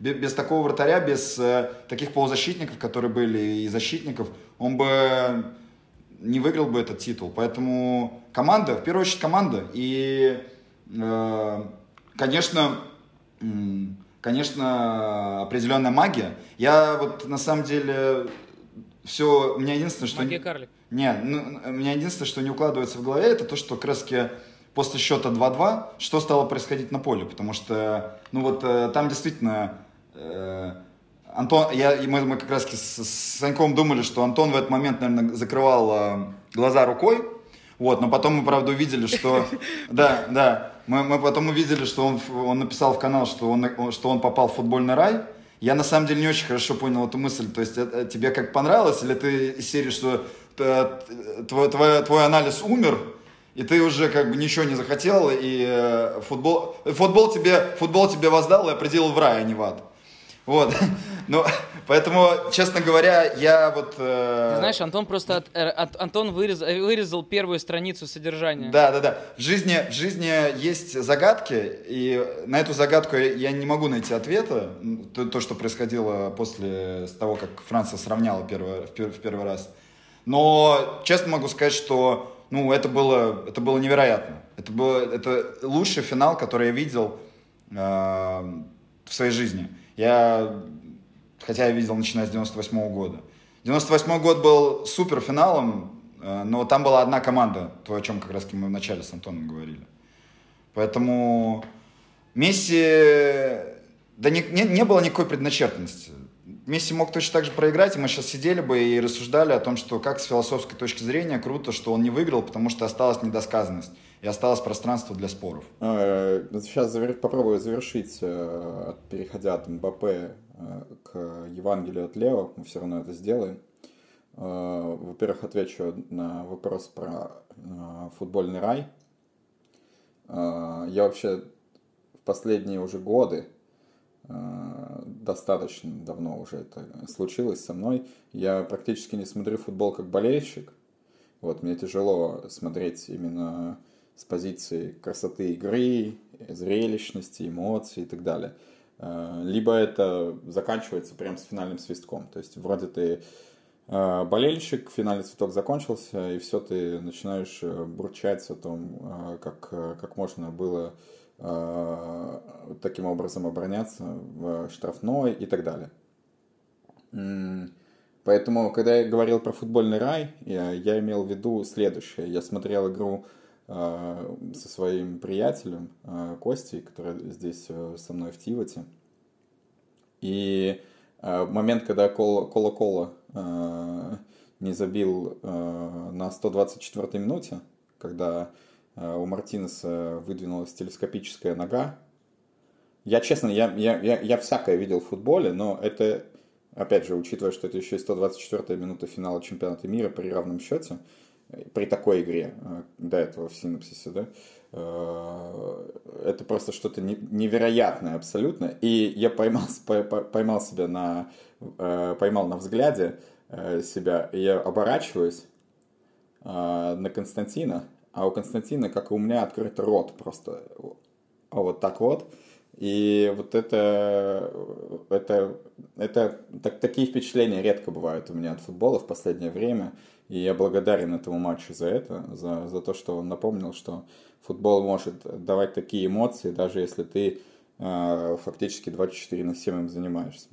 Без такого вратаря, без э, таких полузащитников, которые были, и защитников, он бы не выиграл бы этот титул. Поэтому команда, в первую очередь команда. И, э, конечно, м, конечно, определенная магия. Я вот на самом деле все, у меня единственное, что... Магия карлик. Не, ну, у меня единственное, что не укладывается в голове, это то, что краски после счета 2-2, что стало происходить на поле, потому что, ну вот, э, там действительно э, Антон, я, мы, мы как раз с, с Саньком думали, что Антон в этот момент, наверное, закрывал э, глаза рукой, вот, но потом мы, правда, увидели, что, да, да, мы, мы потом увидели, что он, он написал в канал, что он, что он попал в футбольный рай. Я на самом деле не очень хорошо понял эту мысль. То есть это тебе как понравилось, или ты из серии, что э, твой, твой, твой анализ умер, и ты уже как бы ничего не захотел, и э, футбол, футбол, тебе, футбол тебе воздал и определил в рай, а не в ад. Вот. Ну, поэтому, честно говоря, я вот... э, Ты знаешь, Антон просто от- э, от- Антон вырез- вырезал первую страницу содержания. Да, да, да. В жизни, в жизни есть загадки, и на эту загадку я не могу найти ответа. То, то, что происходило после того, как Франция сравняла первый, в, пер- в первый раз. Но честно могу сказать, что ну, это, было, это было невероятно. Это, было, это лучший финал, который я видел э, в своей жизни. Я, хотя я видел, начиная с 98 года. 98 год был супер финалом, э, но там была одна команда, то, о чем как раз мы вначале с Антоном говорили. Поэтому Месси, да не, не, не было никакой предначертанности. Месси мог точно так же проиграть, и мы сейчас сидели бы и рассуждали о том, что как с философской точки зрения круто, что он не выиграл, потому что осталась недосказанность и осталось пространство для споров. Э, Сейчас завер- попробую завершить, э, переходя от Мбаппе э, к Евангелию от Лео, мы все равно это сделаем. Э, Во-первых, отвечу на вопрос про э, футбольный рай. Э, Я вообще в последние уже годы, э, достаточно давно уже это случилось со мной, я практически не смотрю футбол как болельщик. Вот, мне тяжело смотреть именно с позиции красоты игры, зрелищности, эмоций и так далее. Э, Либо это заканчивается прям с финальным свистком. То есть вроде ты э, болельщик, финальный свисток закончился, и все, ты начинаешь э, бурчать о том, как, как можно было таким образом обороняться в штрафной и так далее. Поэтому, когда я говорил про футбольный рай, я, я имел в виду следующее. Я смотрел игру со своим приятелем э, Костей, который здесь э, со мной в Тивате. И э, момент, когда Кола- Кола-Кола э, не забил э, на 124-й минуте, когда э, у Мартинеса выдвинулась телескопическая нога, я, честно, я, я, я, я всякое видел в футболе, но это, опять же, учитывая, что это еще и 124-я минута финала чемпионата мира при равном счете, э, при такой игре, э, до этого в синапсисе, да, э, это просто что-то не- невероятное абсолютно. И я поймал, поймал себя на, э, поймал на взгляде себя, и я оборачиваюсь на Константина, а у Константина, как и у меня, открыт рот просто а вот так вот. И вот это, это, это так, такие впечатления редко бывают у меня от футбола в последнее время. И я благодарен этому матчу за это, за, за то, что он напомнил, что футбол может давать такие эмоции, даже если ты э, фактически 24 на 7 им занимаешься.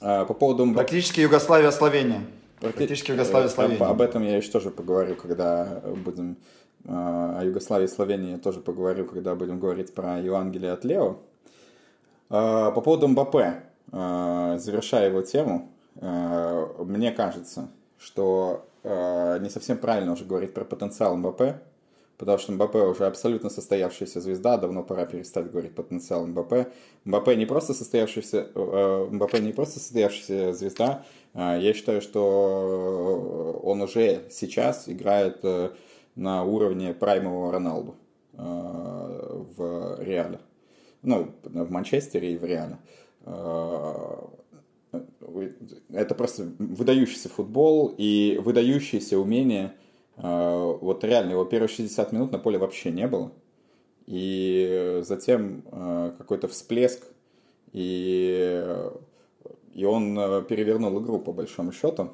А, по поводу Практически Югославия, Словения. Практи- Практически Югославия, э. Об, об этом я еще тоже поговорю, когда будем э, о Югославии и Словении я тоже поговорю, когда будем говорить про Евангелие от Лео. Э, По поводу Мбаппе, э, завершая его тему, мне кажется, что не совсем правильно уже говорить про потенциал Мбаппе, потому что Мбаппе уже абсолютно состоявшаяся звезда, давно пора перестать говорить потенциал Мбаппе. Мбаппе не просто состоявшаяся, Мбаппе не просто состоявшаяся звезда, я считаю, что он уже сейчас играет э, на уровне праймового Роналду э, в Реале. Ну, в Манчестере и в Реале. Э, Это просто выдающийся футбол и выдающееся умение. Э, Вот реально, его первые 60 минут на поле вообще не было. И затем какой-то всплеск, и, и он перевернул игру по большому счету.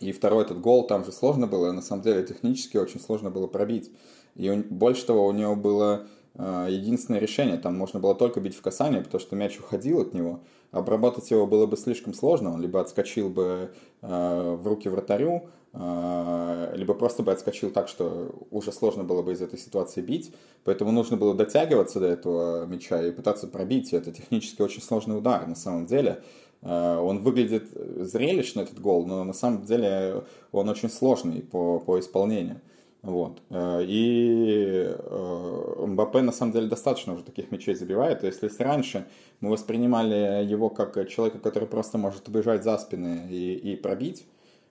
И второй этот гол там же сложно было, на самом деле технически очень сложно было пробить. И он- больше того, у него было э, единственное решение, там можно было только бить в касание, потому что мяч уходил от него. Обработать его было бы слишком сложно, он либо отскочил бы э, в руки вратарю, э, либо просто бы отскочил так, что уже сложно было бы из этой ситуации бить. Поэтому нужно было дотягиваться до этого мяча и пытаться пробить. Это технически очень сложный удар на самом деле. Э, Он выглядит зрелищно, этот гол, но на самом деле он очень сложный по, по исполнению. Вот. Э, И э, Мбаппе на самом деле достаточно уже таких мячей забивает. То есть если раньше мы воспринимали его как человека, который просто может убежать за спины и, и пробить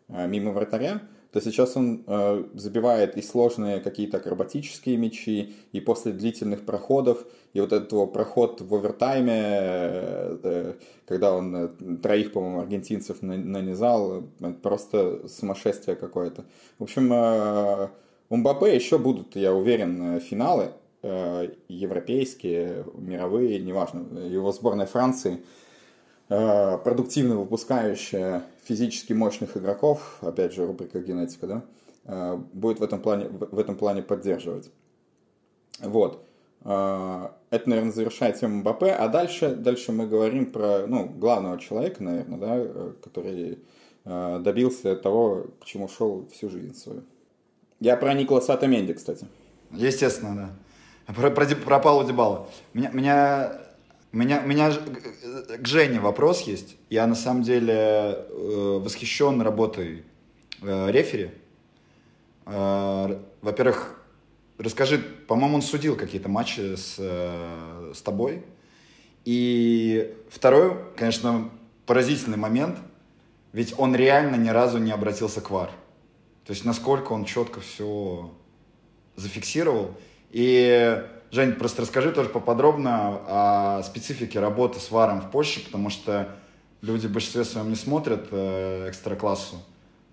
э, мимо вратаря, то сейчас он э, забивает и сложные какие-то акробатические мячи, и после длительных проходов, и вот этот его проход в овертайме, э, э, когда он э, троих, по-моему, аргентинцев на- нанизал, это просто сумасшествие какое-то. В общем, э, у Мбаппе еще будут, я уверен, э, финалы э, европейские, мировые, неважно. Его сборная Франции э, продуктивно выпускающая физически мощных игроков, опять же, рубрика генетика, да, э, будет в этом плане, в этом плане поддерживать. Вот. Э, Это, наверное, завершает тему Мбаппе. А дальше, дальше мы говорим про ну, главного человека, наверное, да, э, который добился того, к чему шел всю жизнь свою. Я про Николаса Атаменди, кстати. Естественно, да. Про, про, про Паулу Дибала. Меня, меня, меня, меня ж- к- к Жене вопрос есть. Я на самом деле э, восхищен работой э, рефери. Э, во-первых, расскажи, по-моему, он судил какие-то матчи с, э, с тобой. И второй, конечно, поразительный момент. ведь он реально ни разу не обратился к ВАР. То есть насколько он четко все зафиксировал. И, Жень, просто расскажи тоже поподробно о специфике работы с ВАРом в Польше, потому что люди в большинстве своем не смотрят э, экстра-классу.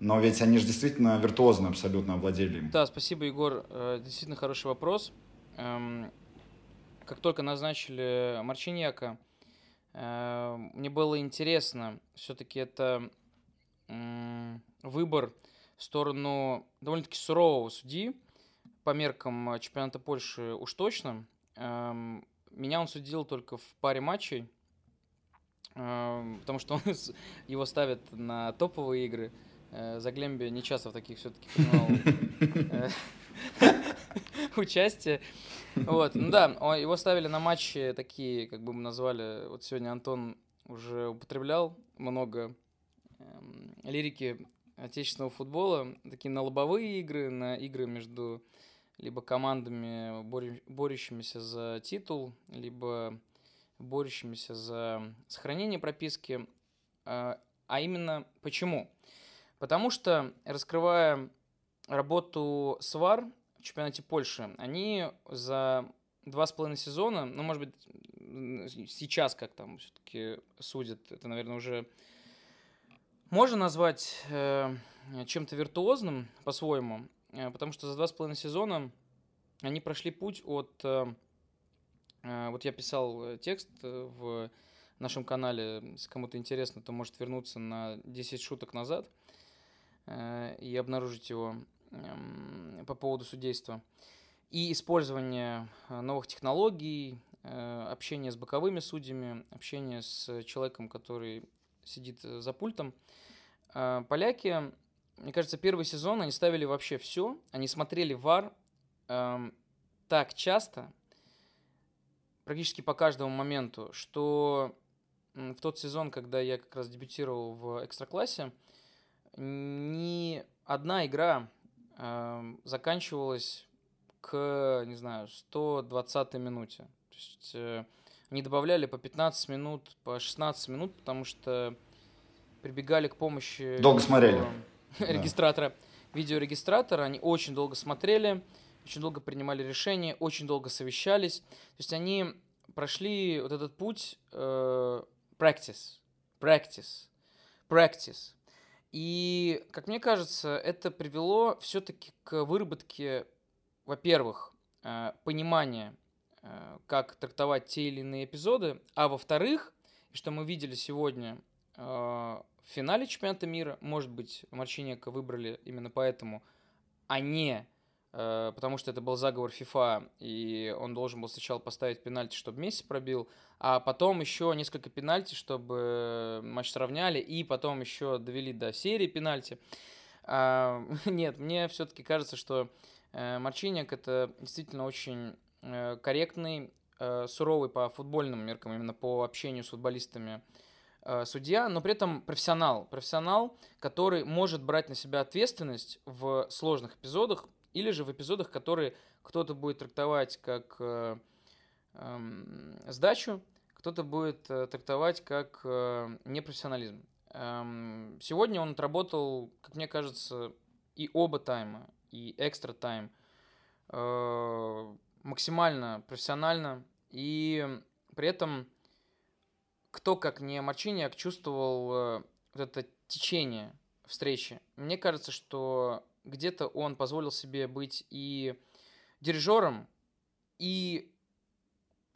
Но ведь они же действительно виртуозно абсолютно овладели им. Да, спасибо, Егор. Э, Действительно хороший вопрос. Эм, Как только назначили Марчиньяка, э, мне было интересно, все-таки это выбор в сторону довольно-таки сурового судьи, по меркам э, чемпионата Польши уж точно. Эм, Меня он судил только в паре матчей, эм, потому что он его ставят на топовые игры. Э, Заглемби не часто в таких все-таки принимал э, участие. Вот, ну да, его ставили на матчи такие, как бы мы назвали, вот сегодня Антон уже употреблял много эм, лирики отечественного футбола, такие на лобовые игры, на игры между либо командами, борю- борющимися за титул, либо борющимися за сохранение прописки. А а именно почему? Потому что, раскрывая работу СВАР в чемпионате Польши, они за два с половиной сезона, ну, может быть, сейчас как там все-таки судят, это, наверное, уже можно назвать э, чем-то виртуозным по-своему, потому что за два с половиной сезона они прошли путь от... э, э, вот я писал э, текст э, в нашем канале, если кому-то интересно, то может вернуться на 10 шуток назад э, и обнаружить его эм, по поводу судейства. И использование э, новых технологий, э, общение с боковыми судьями, общение с человеком, который сидит э, за пультом. Э, Поляки, мне кажется, первый сезон они ставили вообще все. Они смотрели ВАР эм, так часто, практически по каждому моменту, что в тот сезон, когда я как раз дебютировал в экстраклассе, ни одна игра эм, заканчивалась к, не знаю, 120 минуте. То есть э, они добавляли по 15 минут, по 16 минут, потому что прибегали к помощи Долго смотрели. видео- Регистратора, видеорегистратора. Они очень долго смотрели, очень долго принимали решения, очень долго совещались. То есть они прошли вот этот путь э, practice, practice, practice. И, как мне кажется, это привело все-таки к выработке, во-первых, э, понимания, э, как трактовать те или иные эпизоды, а во-вторых, что мы видели сегодня в финале чемпионата мира, может быть, Марчинека выбрали именно поэтому, а не э, потому что это был заговор FIFA, и он должен был сначала поставить пенальти, чтобы Месси пробил, а потом еще несколько пенальти, чтобы матч сравняли, и потом еще довели до серии пенальти. А, Нет, мне все-таки кажется, что э, Марчинек это действительно очень э, корректный, э, суровый по футбольным меркам, именно по общению с футболистами судья, но при этом профессионал. Профессионал, который может брать на себя ответственность в сложных эпизодах или же в эпизодах, которые кто-то будет трактовать как э, эм, сдачу, кто-то будет э, трактовать как э, непрофессионализм. Эм, сегодня он отработал, как мне кажется, и оба тайма, и экстра тайм э, максимально профессионально, и при этом кто, как не Марчиниак, чувствовал э, вот это течение встречи. Мне кажется, что где-то он позволил себе быть и дирижером, и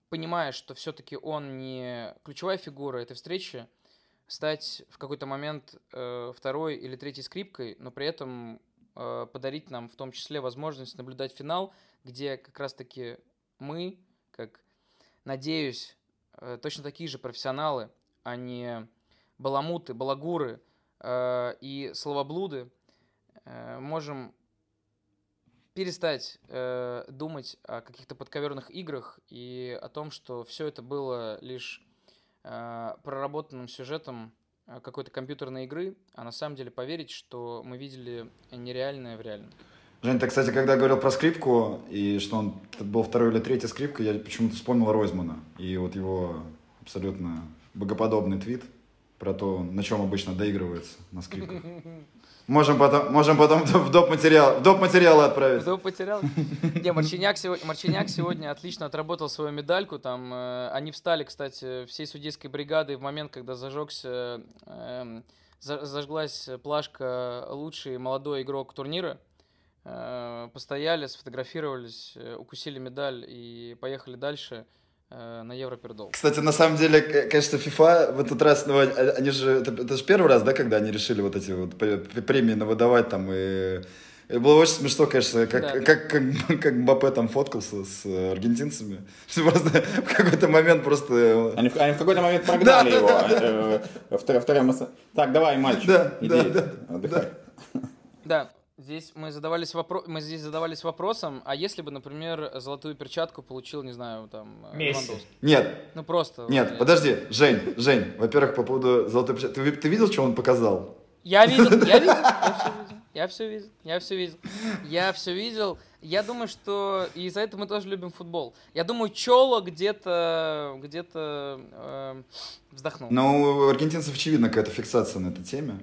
понимая, что все-таки он не ключевая фигура этой встречи, стать в какой-то момент э, второй или третьей скрипкой, но при этом э, подарить нам в том числе возможность наблюдать финал, где как раз-таки мы, как, надеюсь, точно такие же профессионалы, а не баламуты, балагуры э, и словоблуды, э, можем перестать э, думать о каких-то подковерных играх и о том, что все это было лишь э, проработанным сюжетом э, какой-то компьютерной игры, а на самом деле поверить, что мы видели нереальное в реальном. Жень, ты, кстати, когда говорил про скрипку, и что он был второй или третья скрипка, я почему-то вспомнил Ройзмана. И вот его абсолютно богоподобный твит про то, на чем обычно доигрывается на скрипках. Можем потом, можем потом в доп. материал, в доп. материалы отправить. Кто потерял? Не, Марчиняк сегодня, Марчиняк сегодня отлично отработал свою медальку. Там э, они встали, кстати, всей судейской бригадой в момент, когда зажегся, эм, за- зажглась плашка лучший молодой игрок турнира. Э, постояли, сфотографировались, э, укусили медаль и поехали дальше э, на Европердол. Кстати, на самом деле, конечно, FIFA в этот раз, ну, а- они же, это, это же первый раз, да, когда они решили вот эти вот премии выдавать там, и, и было очень смешно, конечно, как, Да, да. как, как, как Мбаппе там фоткался с аргентинцами, просто в какой-то момент просто... Они, в- они в какой-то момент прогнали Да, его. да, эс- Так, давай, мальчик, Да, иди, да, да, отдыхай. Да, здесь мы задавались вопро... мы здесь задавались вопросом, а если бы, например, золотую перчатку получил, не знаю, там э, Месси. Нет, Ну просто. нет, э, подожди, Жень, Жень, во-первых, по поводу золотой печати, ты, ты видел, что он показал? Я видел, я видел, я все видел, я все видел, я все видел, я все видел. Я думаю, что и за это мы тоже любим футбол. Я думаю, Чоло где-то, где-то э, вздохнул. Ну, у аргентинцев, очевидно, какая-то фиксация на этой теме.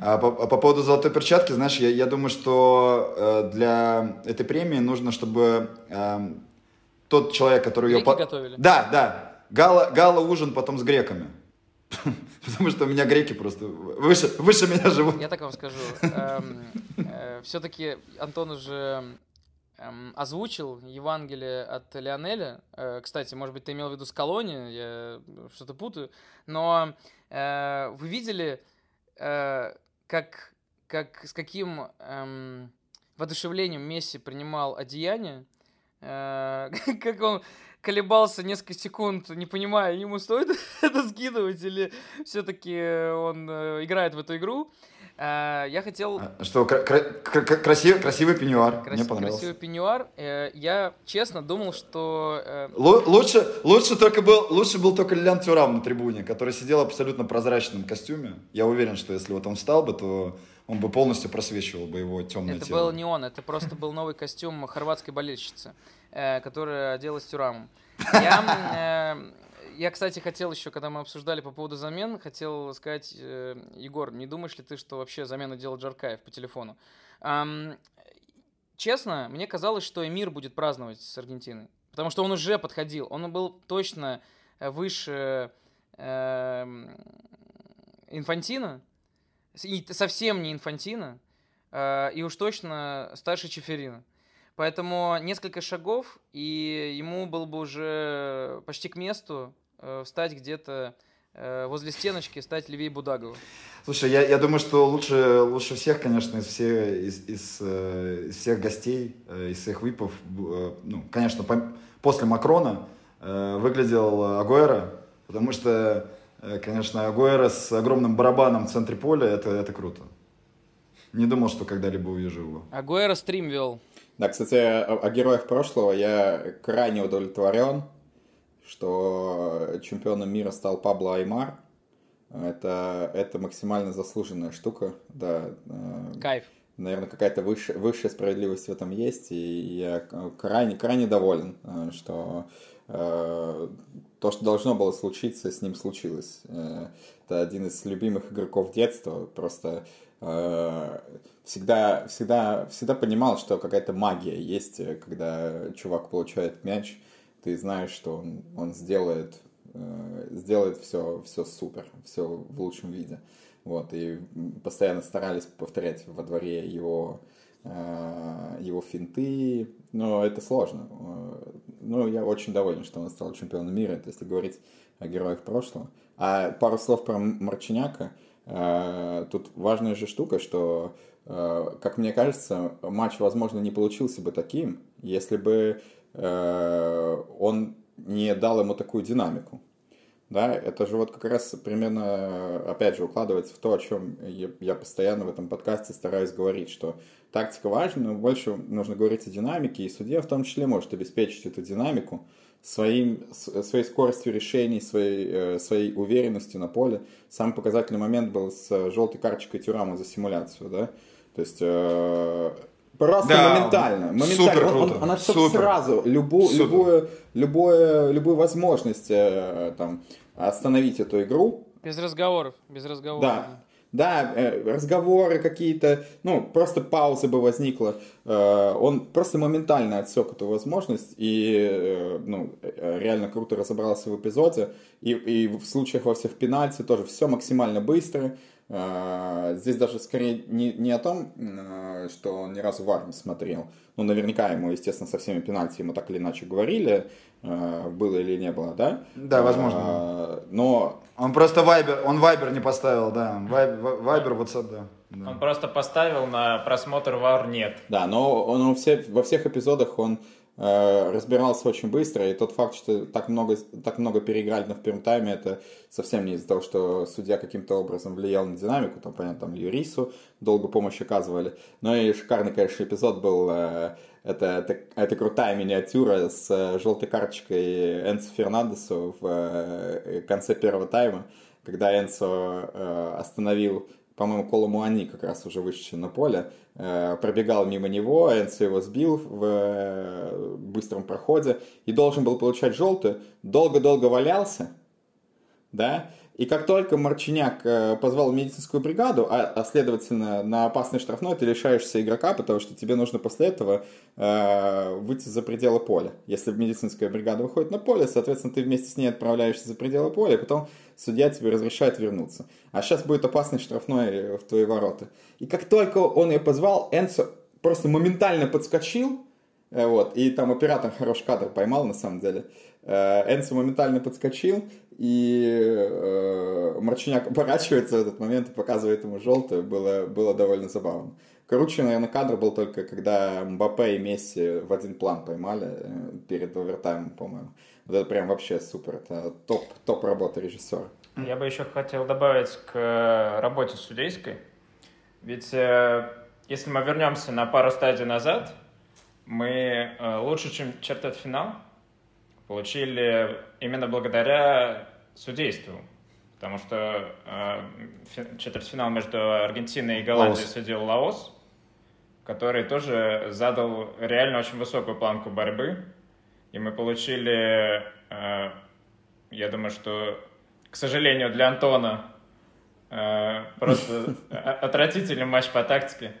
А по, а по поводу золотой перчатки, знаешь, я, я думаю, что э, для этой премии нужно, чтобы эм, тот человек, который ее... Греки готовили? Да, да. Гала, гала ужин потом с греками. Потому что у меня греки просто выше, выше меня живут. Я так вам скажу. Все-таки Антон уже эм, озвучил Евангелие от Лионеля. Э, Кстати, может быть, ты имел в виду с колонии, я что-то путаю. Но э, вы видели, э, как, как, с каким эм, воодушевлением Месси принимал одеяние? Э, Как он колебался несколько секунд, не понимая, ему стоит это скидывать или все-таки он э, играет в эту игру. Э, Я хотел А, Что, кра- кра- кра- красивый, красивый пеньюар, крас- мне понравился. красивый пеньюар. Э, Я честно думал, что э, Лу- Лучше, лучше, только был, лучше был только Лилиан Тюрам на трибуне, который сидел в абсолютно прозрачном костюме. Я уверен, что если вот он встал бы, то он бы полностью просвечивал бы его темное это тело. был не он, это просто был новый костюм хорватской болельщицы, которая оделась тюрамом. Я, я, кстати, хотел еще, когда мы обсуждали по поводу замен, хотел сказать, э, Егор, не думаешь ли ты, что вообще замену делал Джаркаев по телефону? Честно, мне казалось, что Эмир будет праздновать с Аргентиной, потому что он уже подходил, он был точно э, выше эм, Инфантина, и совсем не Инфантина, э, и уж точно старше Чеферина. Поэтому несколько шагов, и ему было бы уже почти к месту э, встать где-то э, возле стеночки, стать левее Будагова. Слушай, я, я думаю, что лучше, лучше всех, конечно, из, все, из, из, э, из всех гостей, э, из всех випов, э, ну, конечно, пом- после Макрона э, выглядел Агуэра, потому что, э, конечно, Агуэра с огромным барабаном в центре поля, это, это круто. Не думал, что когда-либо увижу его. Агуэро стрим вел. Да, кстати, о, о героях прошлого я крайне удовлетворен, что чемпионом мира стал Пабло Аймар. Это, это максимально заслуженная штука, да. э, Кайф. Наверное, какая-то высшая, высшая справедливость в этом есть, и я крайне, крайне доволен, э, что э, то, что должно было случиться, с ним случилось. Это один из любимых игроков детства, просто всегда, всегда, всегда понимал, что какая-то магия есть, когда чувак получает мяч, ты знаешь, что он, он сделает, э, сделает все, все супер, все в лучшем виде. Вот, и постоянно старались повторять во дворе его, э, его финты, но это сложно. Э, Ну, я очень доволен, что он стал чемпионом мира, это если говорить о героях прошлого. А пару слов про Марчиняка. Э, Тут важная же штука, что, э, как мне кажется, матч, возможно, не получился бы таким, если бы он не дал ему такую динамику. Да, это же вот как раз примерно, опять же, укладывается в то, о чем я, постоянно в этом подкасте стараюсь говорить, что тактика важна, но больше нужно говорить о динамике, и судья в том числе может обеспечить эту динамику своим, своей скоростью решений, своей, э, своей уверенностью на поле. Самый показательный момент был с желтой карточкой Тюрама за симуляцию, да, то есть э, просто Да, моментально, моментально. супер Он- он- круто, она чтоб супер. сразу любу, Супер. любую, любую, любую возможность э, там, остановить эту игру, Без разговоров, без разговоров. Да. Да, э, разговоры какие-то, ну, просто пауза бы возникла. Э, Он просто моментально отсек эту возможность и, э, ну, реально круто разобрался в эпизоде. И, и в случаях во всех пенальти тоже все максимально быстро. Э, Здесь даже скорее не, не о том, э, что он ни разу вар не смотрел. Ну, наверняка ему, естественно, со всеми пенальти ему так или иначе говорили, э, было или не было, да? Да, возможно. Э, Но Он просто вайбер, он вайбер не поставил, да. Вайбер, вайбер WhatsApp, да. да. Он просто поставил на просмотр вар нет. Да, но он во, все, во всех эпизодах он разбирался очень быстро, и тот факт, что так много, так много переиграли на в первом тайме, это совсем не из-за того, что судья каким-то образом влиял на динамику, там, понятно, там Юрису долго помощь оказывали, но и шикарный, конечно, эпизод был, э, это, это, это крутая миниатюра с э, желтой карточкой Энсо Фернандесу в э, конце первого тайма, когда Энсо э, остановил по-моему, Коло Муани как раз уже вышедший на поле, э, пробегал мимо него, Энсо его сбил в э, быстром проходе и должен был получать желтую, долго-долго валялся, да, и как только Марчиняк э, позвал медицинскую бригаду, а, а следовательно на опасный штрафной ты лишаешься игрока, потому что тебе нужно после этого э, выйти за пределы поля. Если медицинская бригада выходит на поле, соответственно, ты вместе с ней отправляешься за пределы поля, и потом судья тебе разрешает вернуться. А сейчас будет опасный штрафной в твои ворота. И как только он ее позвал, Энсо просто моментально подскочил, э, вот, и там оператор хороший кадр поймал, на самом деле. Э, Энсо моментально подскочил, и э, Марчиняк оборачивается в этот момент и показывает ему желтую. Было, было довольно забавно. Круче, наверное, кадр был только, когда Мбаппе и Месси в один план поймали э, перед овертаймом, по-моему. Вот это прям вообще супер. Это топ, топ работа режиссера. Я бы еще хотел добавить к работе судейской. Ведь э, если мы вернемся на пару стадий назад, мы э, лучше, чем четвертьфинал, получили именно благодаря судейству. Потому что э, фи- четвертьфинал между Аргентиной и Голландией Лаос. судил Лаос, который тоже задал реально очень высокую планку борьбы. И мы получили, э, я думаю, что, к сожалению, для Антона э, просто отвратительный матч по тактике,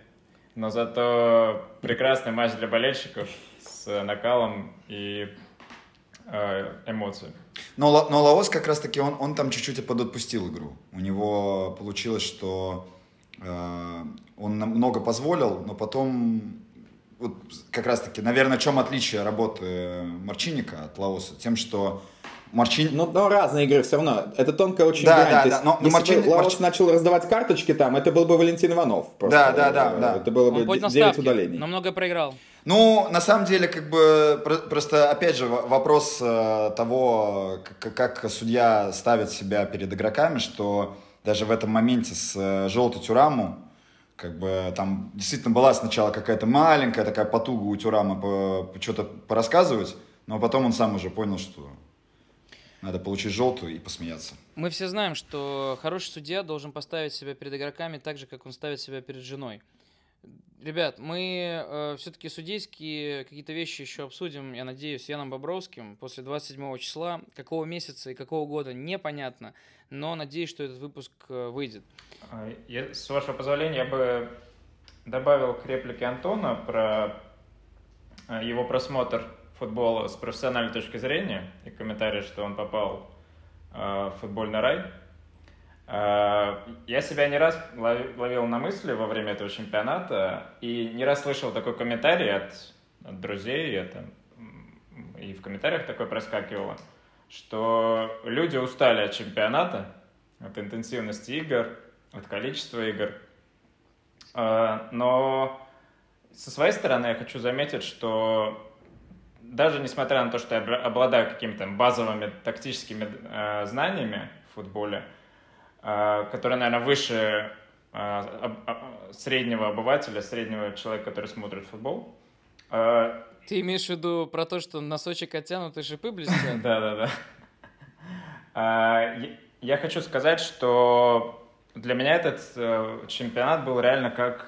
но зато прекрасный матч для болельщиков с накалом и э, эмоциями. Но, но Лаос как раз-таки, он, он там чуть-чуть подотпустил игру. У него получилось, что э, он нам много позволил, но потом вот как раз-таки, наверное, в чем отличие работы Марчиника от Лаоса? Тем, что Марчин... Ну, но разные игры все равно. Это тонкая очень Да, грань. да, да, но- но если Марчин- бы Лаос Марчин- начал раздавать карточки там, это был бы Валентин Иванов. просто. Да, да, да, да. Это было бы Он поднял 9 ставки, удалений. но много проиграл. Ну, на самом деле, как бы, про- просто, опять же, вопрос э, того, как судья ставит себя перед игроками, что даже в этом моменте с э, желтой Тюраму, как бы, там действительно была сначала какая-то маленькая такая потуга у Тюрама что-то порассказывать, но потом он сам уже понял, что надо получить желтую и посмеяться. Мы все знаем, что хороший судья должен поставить себя перед игроками так же, как он ставит себя перед женой. Ребят, мы все-таки судейские какие-то вещи еще обсудим, я надеюсь, с Яном Бобровским после 27 числа. Какого месяца и какого года, непонятно, но надеюсь, что этот выпуск э, выйдет. А, я- с вашего позволения, я бы добавил к реплике Антона про э, его просмотр футбола с профессиональной точки зрения и комментарий, что он попал э, в футбольный рай. Э, Я себя не раз лови- ловил на мысли во время этого чемпионата и не раз слышал такой комментарий от, от друзей, это, м, и в комментариях такое проскакивало, что люди устали от чемпионата, от интенсивности игр, от количества игр. А, Но со своей стороны я хочу заметить, что даже несмотря на то, что я обла- обладаю какими-то базовыми тактическими э, знаниями в футболе, э, которые, наверное, выше э, среднего обывателя, среднего человека, который смотрит футбол, э, Ты имеешь в виду про то, что носочек оттянут и шипы блестят? да, да, да. А, я- хочу сказать, что для меня этот чемпионат был реально как,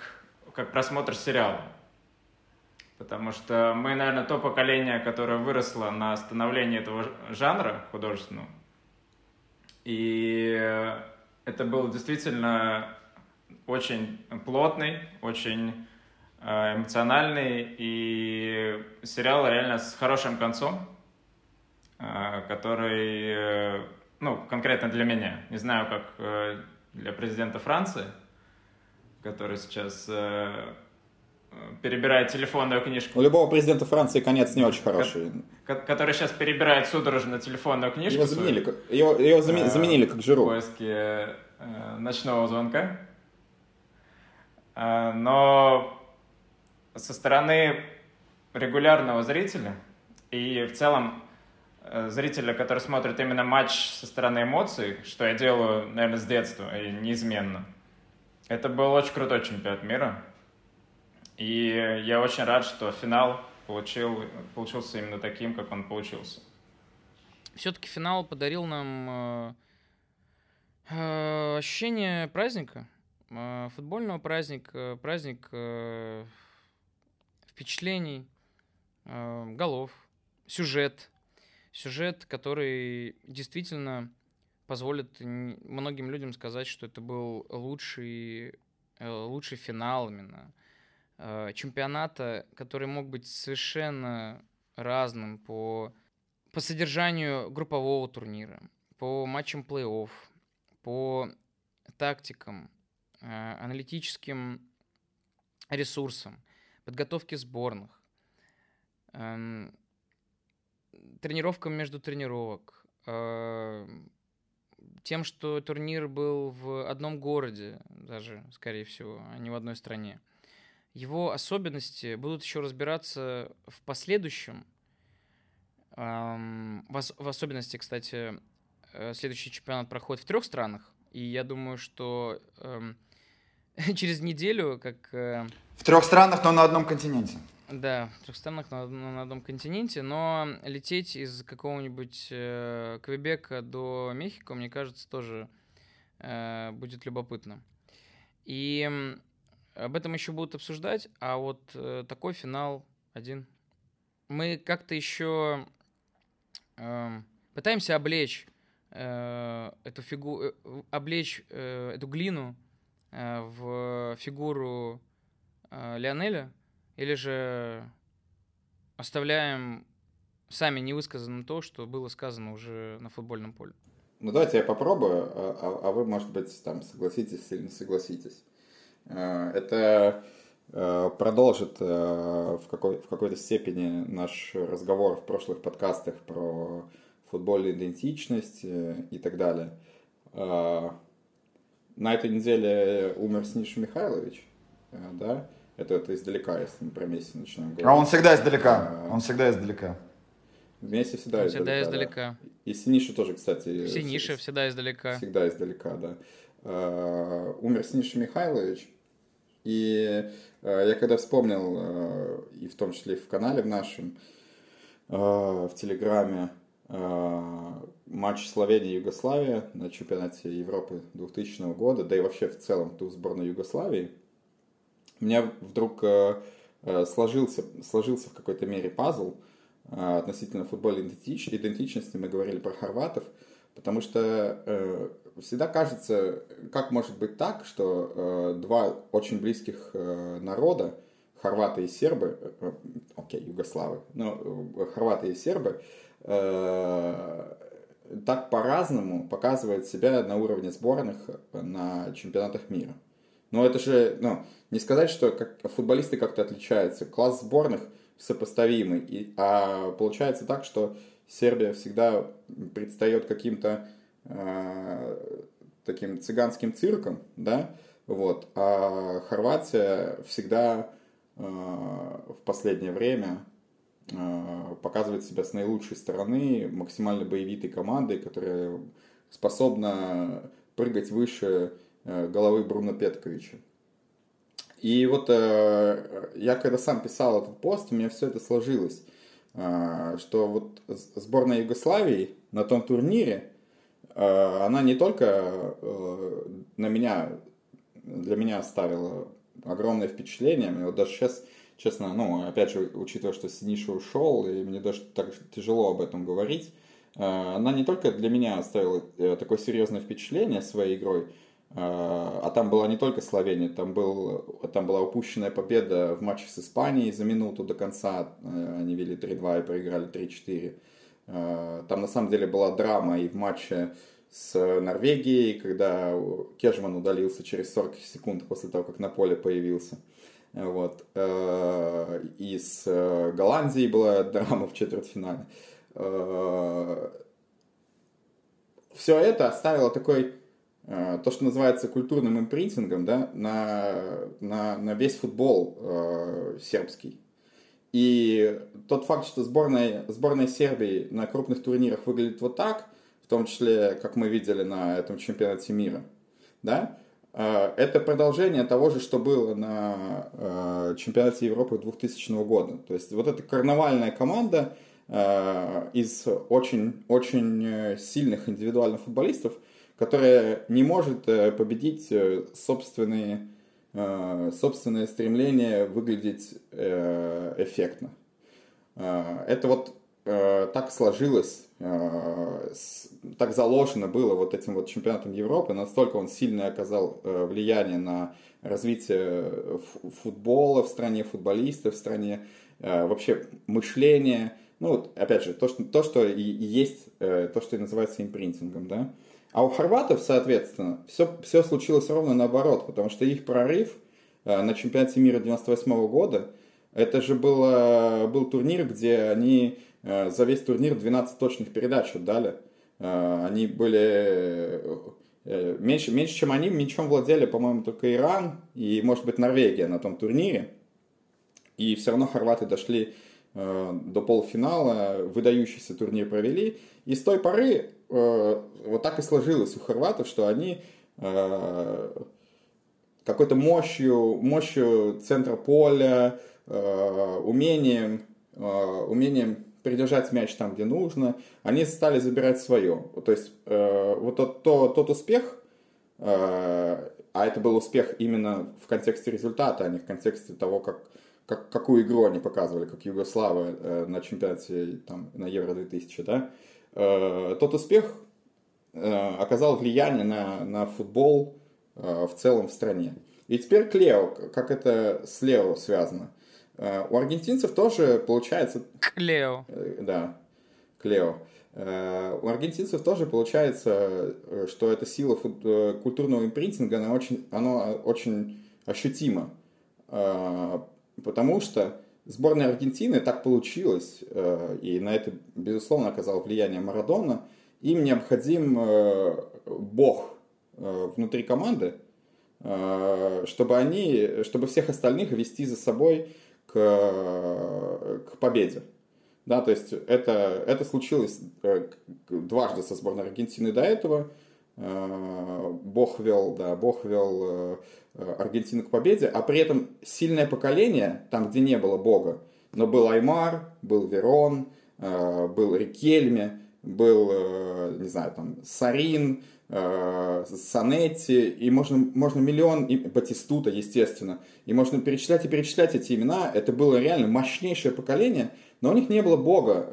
как просмотр сериала. Потому что мы, наверное, то поколение, которое выросло на становлении этого жанра художественного. И это был действительно очень плотный, очень э, эмоциональный и сериал реально с хорошим концом, э, который, э, ну, конкретно для меня, не знаю, как для президента Франции, который сейчас перебирает телефонную книжку, У любого президента Франции конец не очень хороший. ко- который сейчас перебирает судорожно телефонную книжку. Его свою. заменили, как- его, его заме- Э, заменили как в Жиру. поиске э, ночного звонка. Э, Но со стороны регулярного зрителя и в целом э, зрителя, который смотрит именно матч со стороны эмоций, что я делаю, наверное, с детства и неизменно, это был очень крутой чемпионат мира. И я очень рад, что финал получил, получился именно таким, как он получился. Все-таки финал подарил нам э, э, ощущение праздника, э, футбольного праздника, праздник впечатлений, голов, сюжет. Сюжет, который действительно позволит многим людям сказать, что это был лучший, лучший финал именно э, чемпионата, который мог быть совершенно разным по по содержанию группового турнира, по матчам плей-офф, по тактикам, э, аналитическим ресурсам, подготовке сборных, эм, тренировкам между тренировок, э, тем, что турнир был в одном городе, даже, скорее всего, а не в одной стране. Его особенности будут еще разбираться в последующем, В, ос- в особенности, кстати, э, следующий чемпионат проходит в трех странах. И я думаю, что эм, через неделю, как э, В трех странах, но на одном континенте. да, в трех странах на, одном- на одном континенте, но лететь из какого-нибудь э, Квебека до Мехико, мне кажется, тоже будет любопытно. И об этом еще будут обсуждать, а вот э, такой финал один. Мы как-то еще эм, пытаемся облечь э, эту фигуру, облечь э, эту глину э, в фигуру э, Лионеля, или же оставляем сами невысказанным то, что было сказано уже на футбольном поле. Ну давайте я попробую, а, а- а вы, может быть, там согласитесь или не согласитесь. Э, Это э, продолжит э, в, какой, в какой-то степени наш разговор в прошлых подкастах про футбольную идентичность и так далее. На этой неделе умер Сниша Михайлович, да? Это, это издалека, если мы про Месси начнем говорить. А он всегда издалека. Он всегда издалека. Месси всегда Он издалека. всегда да. издалека. И Синиша тоже, кстати. Все с- ниши всегда издалека. Всегда издалека, да. Умер Сниша Михайлович. И э, я когда вспомнил, э, и в том числе и в канале в нашем, э, в Телеграме, э, матч Словения-Югославия на чемпионате Европы 2000 года, да и вообще в целом ту сборную Югославии, у меня вдруг э, э, сложился, сложился в какой-то мере пазл относительно футбольной идентич- идентичности. Мы говорили про хорватов, потому что всегда кажется, как может быть так, что э, два очень близких э, народа, хорваты и сербы, э, э, окей, югославы, но э, хорваты и сербы, э, так по-разному показывают себя на уровне сборных на чемпионатах мира. Но это же, ну, не сказать, что как, футболисты как-то отличаются. Класс сборных сопоставимый. И, а получается так, что Сербия всегда предстает каким-то э, таким цыганским цирком, да, вот, а Хорватия всегда э, в последнее время э, показывает себя с наилучшей стороны, максимально боевитой командой, которая способна прыгать выше э, головы Бруно Петковича. И вот э, я когда сам писал этот пост, у меня все это сложилось, э, что вот сборная Югославии на том турнире, э, она не только э, на меня, для меня оставила огромное впечатление, мне вот даже сейчас, честно, ну, опять же, учитывая, что Синиша ушел, и мне даже так тяжело об этом говорить, э, она не только для меня оставила э, такое серьезное впечатление своей игрой, э, а там была не только Словения, там, был, там была упущенная победа в матче с Испанией за минуту до конца, э, они вели 3-2 и проиграли 3-4. Э, Там на самом деле была драма и в матче с Норвегией, когда Кежман удалился через 40 секунд после того, как на поле появился. Вот. Э, И с э, Голландией была драма в четвертьфинале. Все это оставило такой, то, что называется культурным импринтингом, да, на, на, на весь футбол сербский. И тот факт, что сборная, сборная Сербии на крупных турнирах выглядит вот так, в том числе, как мы видели на этом чемпионате мира, да, э, это продолжение того же, что было на э, чемпионате Европы 2000 года. То есть вот эта карнавальная команда э, из очень, очень э, сильных индивидуальных футболистов, которая не может победить собственные собственное стремление выглядеть э, эффектно. Э, Это вот э, так сложилось, э, так заложено было вот этим вот чемпионатом Европы, настолько он сильно оказал э, влияние на развитие футбола в стране, футболистов в стране, э, вообще мышление. Ну вот, опять же, то, что, то, что и есть, э, то, что и называется импринтингом, да. А у хорватов, соответственно, все, все случилось ровно наоборот, потому что их прорыв э, на чемпионате мира 98 года, это же было, был турнир, где они э, за весь турнир 12 точных передач отдали. Э, Они были... Меньше, меньше, чем они, мячом владели, по-моему, только Иран и, может быть, Норвегия на том турнире. И все равно хорваты дошли до полуфинала, выдающийся турнир провели. И с той поры вот так и сложилось у хорватов, что они э, какой-то мощью, мощью центра поля, э, умением, э, умением придержать мяч там, где нужно, они стали забирать свое. То есть э, вот тот, то- тот успех, э, а это был успех именно в контексте результата, а не в контексте того, как, как, какую игру они показывали, как Югославы э, на чемпионате там, на Евро 2000, да, Э, тот успех э, оказал влияние на, на футбол э, в целом в стране. И теперь к Лео, как это с Лео связано. Э, У аргентинцев тоже получается Клео. Э, Да, Клео. Э, У аргентинцев тоже получается, э, что эта сила фут- э, культурного импринтинга, она очень, она очень ощутима. Э, Потому что сборная Аргентины так получилось, э, и на это, безусловно, оказало влияние Марадона, им необходим э, бог э, внутри команды, чтобы они, чтобы всех остальных вести за собой к, к победе. Да, то есть это, это случилось дважды со сборной Аргентины до этого. Э, Бог вел, да, Бог вел э, э, Аргентину к победе, а при этом сильное поколение, там, где не было Бога, но был Аймар, был Верон, был Рикельме, был, не знаю, там, Сарин, Санетти, и можно, можно миллион, и Батистута, естественно, и можно перечислять и перечислять эти имена, это было реально мощнейшее поколение, но у них не было бога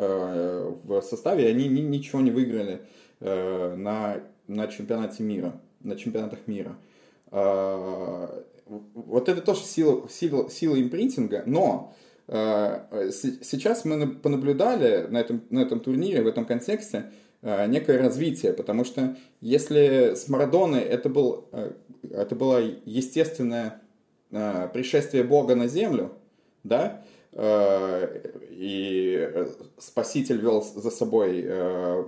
в составе, и они ни- ничего не выиграли на, на чемпионате мира, на чемпионатах мира. Э, вот это тоже сила, сила, сила импринтинга, но с- сейчас мы на- понаблюдали на этом, на этом турнире, в этом контексте, э, некое развитие, потому что если с Марадоной это, был, это было естественное пришествие Бога на землю, да, и Спаситель вел за собой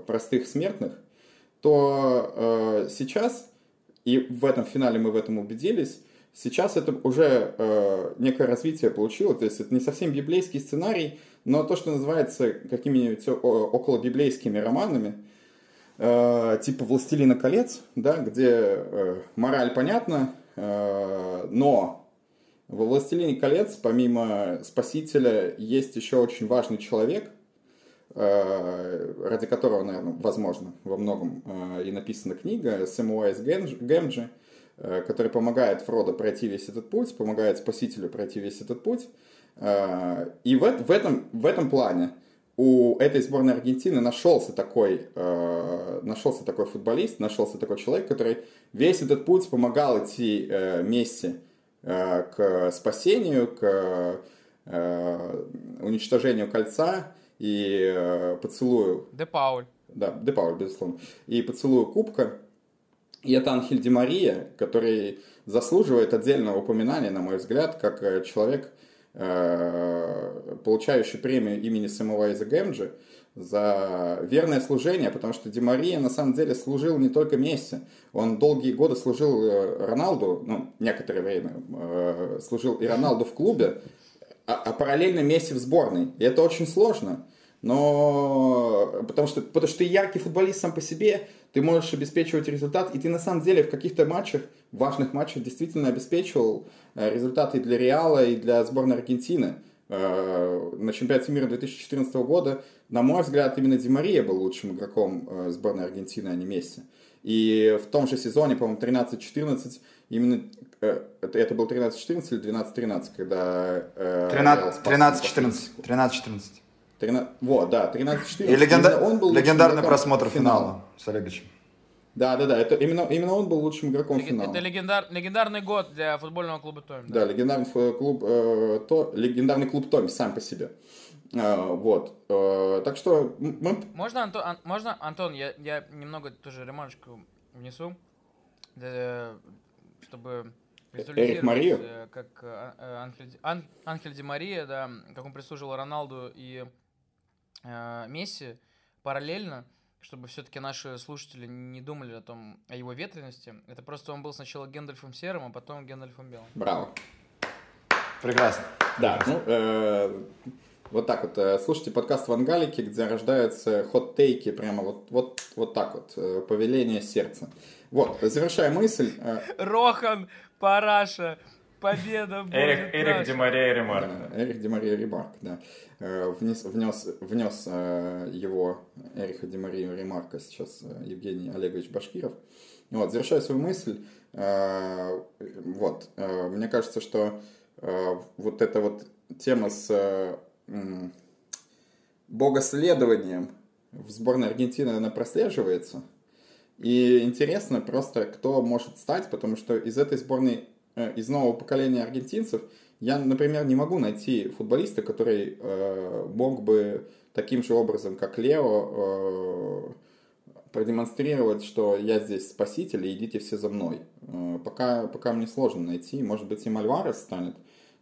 простых смертных, то э, сейчас, и в этом финале мы в этом убедились, сейчас это уже э, некое развитие получило, то есть это не совсем библейский сценарий, но то, что называется какими-нибудь о- около библейскими романами, э, типа «Властелина колец», да, где э, мораль понятна, э, но во «Властелине колец» помимо Спасителя есть еще очень важный человек, э, ради которого, наверное, возможно, во многом э, и написана книга Сэмуайс Гэмджи, э, который помогает Фродо пройти весь этот путь, помогает Спасителю пройти весь этот путь. Э, И в, в, этом, в этом плане у этой сборной Аргентины нашелся такой, э, нашелся такой футболист, нашелся такой человек, который весь этот путь помогал идти э, э, к спасению, к э, уничтожению кольца и э, поцелую Де Пауль. да, Де Пауль, безусловно. И поцелую кубка. И это Анхель Ди Мария, который заслуживает отдельного упоминания, на мой взгляд, как э, человек, э, получающий премию имени Самуайза Гэмджи за верное служение, потому что Ди Мария на самом деле служил не только Месси. Он долгие годы служил э, Роналду, ну, некоторое время, э, служил и Роналду в клубе, а, а параллельно Месси в сборной. И это очень сложно. Но потому что, потому что ты яркий футболист сам по себе, ты можешь обеспечивать результат, и ты на самом деле в каких-то матчах, важных матчах действительно обеспечивал э, результаты и для Реала, и для сборной Аргентины. Э, На чемпионате мира 2014 года, на мой взгляд, именно Ди Мария был лучшим игроком э, сборной Аргентины, а не Месси. И в том же сезоне, по-моему, 13-14, именно это, это был 13-14 или 12-13, когда э, Реал спас 13-14. 13-14. 13 вот, да, 13-14. И легенда- он был легендарный просмотр финала с Олеговичем. Да, да, да, это именно, именно он был лучшим игроком Лег- финала. Это легендар- легендарный год для футбольного клуба Тойм. Да, легендарный ф- клуб, э, то, легендарный клуб Томи сам по себе. Э, вот. Э, так что мы... Можно, Антон, Ан- можно, Антон, я, я немного тоже ремарочку внесу, для- чтобы визуализировать, Марию? э, как Анхель, Ан- Анхель Ди Мария, да, как он прислуживал Роналду и э, Месси параллельно, чтобы все-таки наши слушатели не думали о том, о его ветренности. Это просто он был сначала Гендальфом Серым, а потом Гендальфом Белым. Браво. Прекрасно. Да, ну, э, вот так вот. э, Слушайте подкаст Вангалики, где рождаются хот-тейки, прямо вот, вот, вот так вот, э, повеление сердца. Вот, завершая мысль, э, Рохан, Параша, победа будет Эрик, Эрик наша. Ди Мария Ремарк. Да, Эрих Ди Мария Ремарк, да. Э, Внес, внес, внес э, его Эриха Ди Марию Ремарка сейчас э, Евгений Олегович Башкиров. Вот, завершая свою мысль, вот, мне кажется, что вот эта вот тема с богоследованием в сборной Аргентины, она прослеживается. И интересно просто, кто может стать, потому что из этой сборной, э, из нового поколения аргентинцев, я, например, не могу найти футболиста, который э, мог бы таким же образом, как Лео, э, продемонстрировать, что я здесь спаситель, и идите все за мной. Э, пока, пока мне сложно найти. Может быть, и Мальварес станет,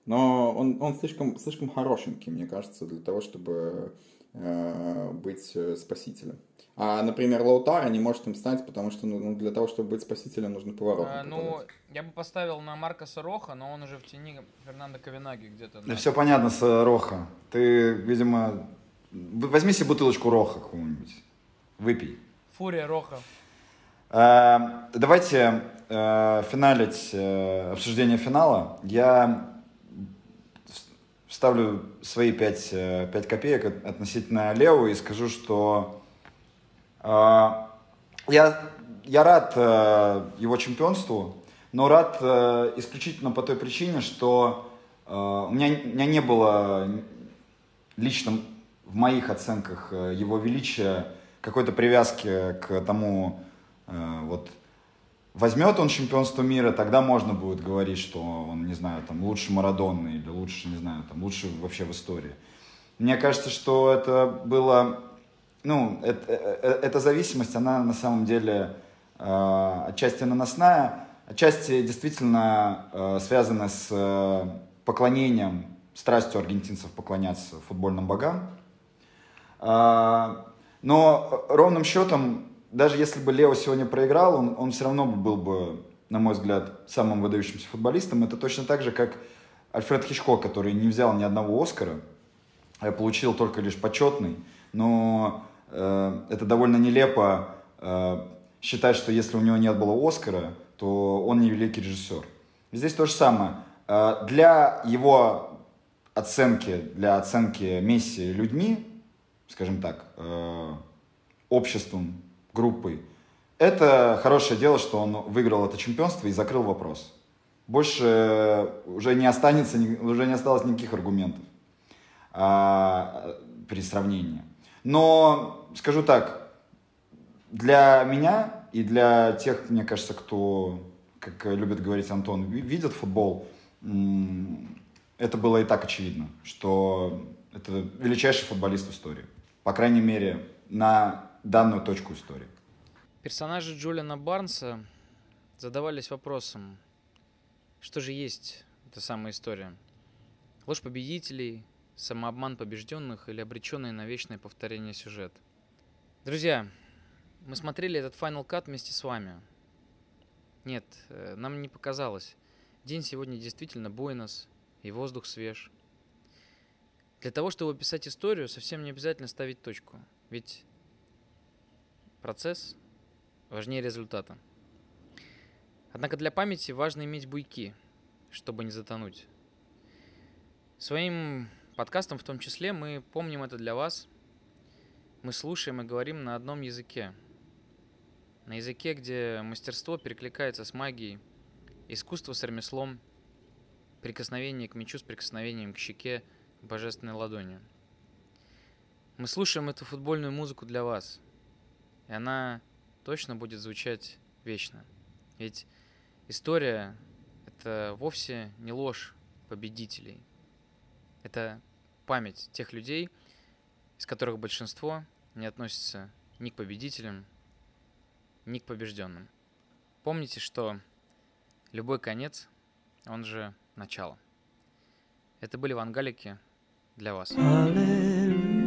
но он, он слишком, слишком хорошенький, мне кажется, для того, чтобы быть э, спасителем. А, например, Лаутара не может им стать, потому что ну, ну, для того, чтобы быть спасителем, нужно поворот. А, ну, я бы поставил на Маркоса Роха, но он уже в тени Фернандо Ковенаги где-то. Да все понятно с э, Роха. Ты, видимо, возьми себе бутылочку Роха какую-нибудь. Выпей. Фурия Роха. Э, Давайте э, финалить э, обсуждение финала. Я вставлю свои 5, 5 копеек от- относительно Лео и скажу, что э, я, я рад э, его чемпионству, но рад э, исключительно по той причине, что э, у, меня, у меня не было лично в моих оценках э, его величия какой-то привязки к тому, э, вот возьмет он чемпионство мира, тогда можно будет говорить, что он, не знаю, там лучше Марадонны или лучше, не знаю, там лучше вообще в истории. Мне кажется, что это было, ну, это, э, эта зависимость, она на самом деле э, отчасти наносная, отчасти действительно э, связана с э, поклонением, страстью аргентинцев поклоняться футбольным богам. А, Но ровным счетом, даже если бы Лео сегодня проиграл, он, он все равно был бы, на мой взгляд, самым выдающимся футболистом. Это точно так же, как Альфред Хичкок, который не взял ни одного Оскара, а получил только лишь почетный. Но э, это довольно нелепо э, считать, что если у него нет было Оскара, то он не великий режиссер. Здесь то же самое. Э, для его оценки, для оценки Месси людьми, скажем так, э, обществом, группой, это хорошее дело, что он выиграл это чемпионство и закрыл вопрос. Больше уже не останется, уже не осталось никаких аргументов. А, при сравнении. Но скажу так, для меня и для тех, мне кажется, кто, как любит говорить Антон, ви- видит футбол, это было и так очевидно, что это величайший футболист в истории. По крайней мере, на данную точку истории. Персонажи Джулиана Барнса задавались вопросом, что же есть эта самая история? Ложь победителей, самообман побежденных или обреченный на вечное повторение сюжет? Друзья, мы смотрели этот Final Cut вместе с вами. Нет, э, нам не показалось. День сегодня действительно буйнос, и воздух свеж. Для того, чтобы описать историю, совсем не обязательно ставить точку. Ведь процесс важнее результата. Однако для памяти важно иметь буйки, чтобы не затонуть. Своим подкастом в том числе мы помним это для вас. Мы слушаем и говорим на одном языке. На языке, где мастерство перекликается с магией, искусство с ремеслом, прикосновение к мечу с прикосновением к щеке божественной ладони. Мы слушаем эту футбольную музыку для вас, и она точно будет звучать вечно. Ведь история — это вовсе не ложь победителей. Это память тех людей, из которых большинство не относится ни к победителям, ни к побежденным. Помните, что любой конец, он же начало. Это были вангалики для вас. Аллилуйя.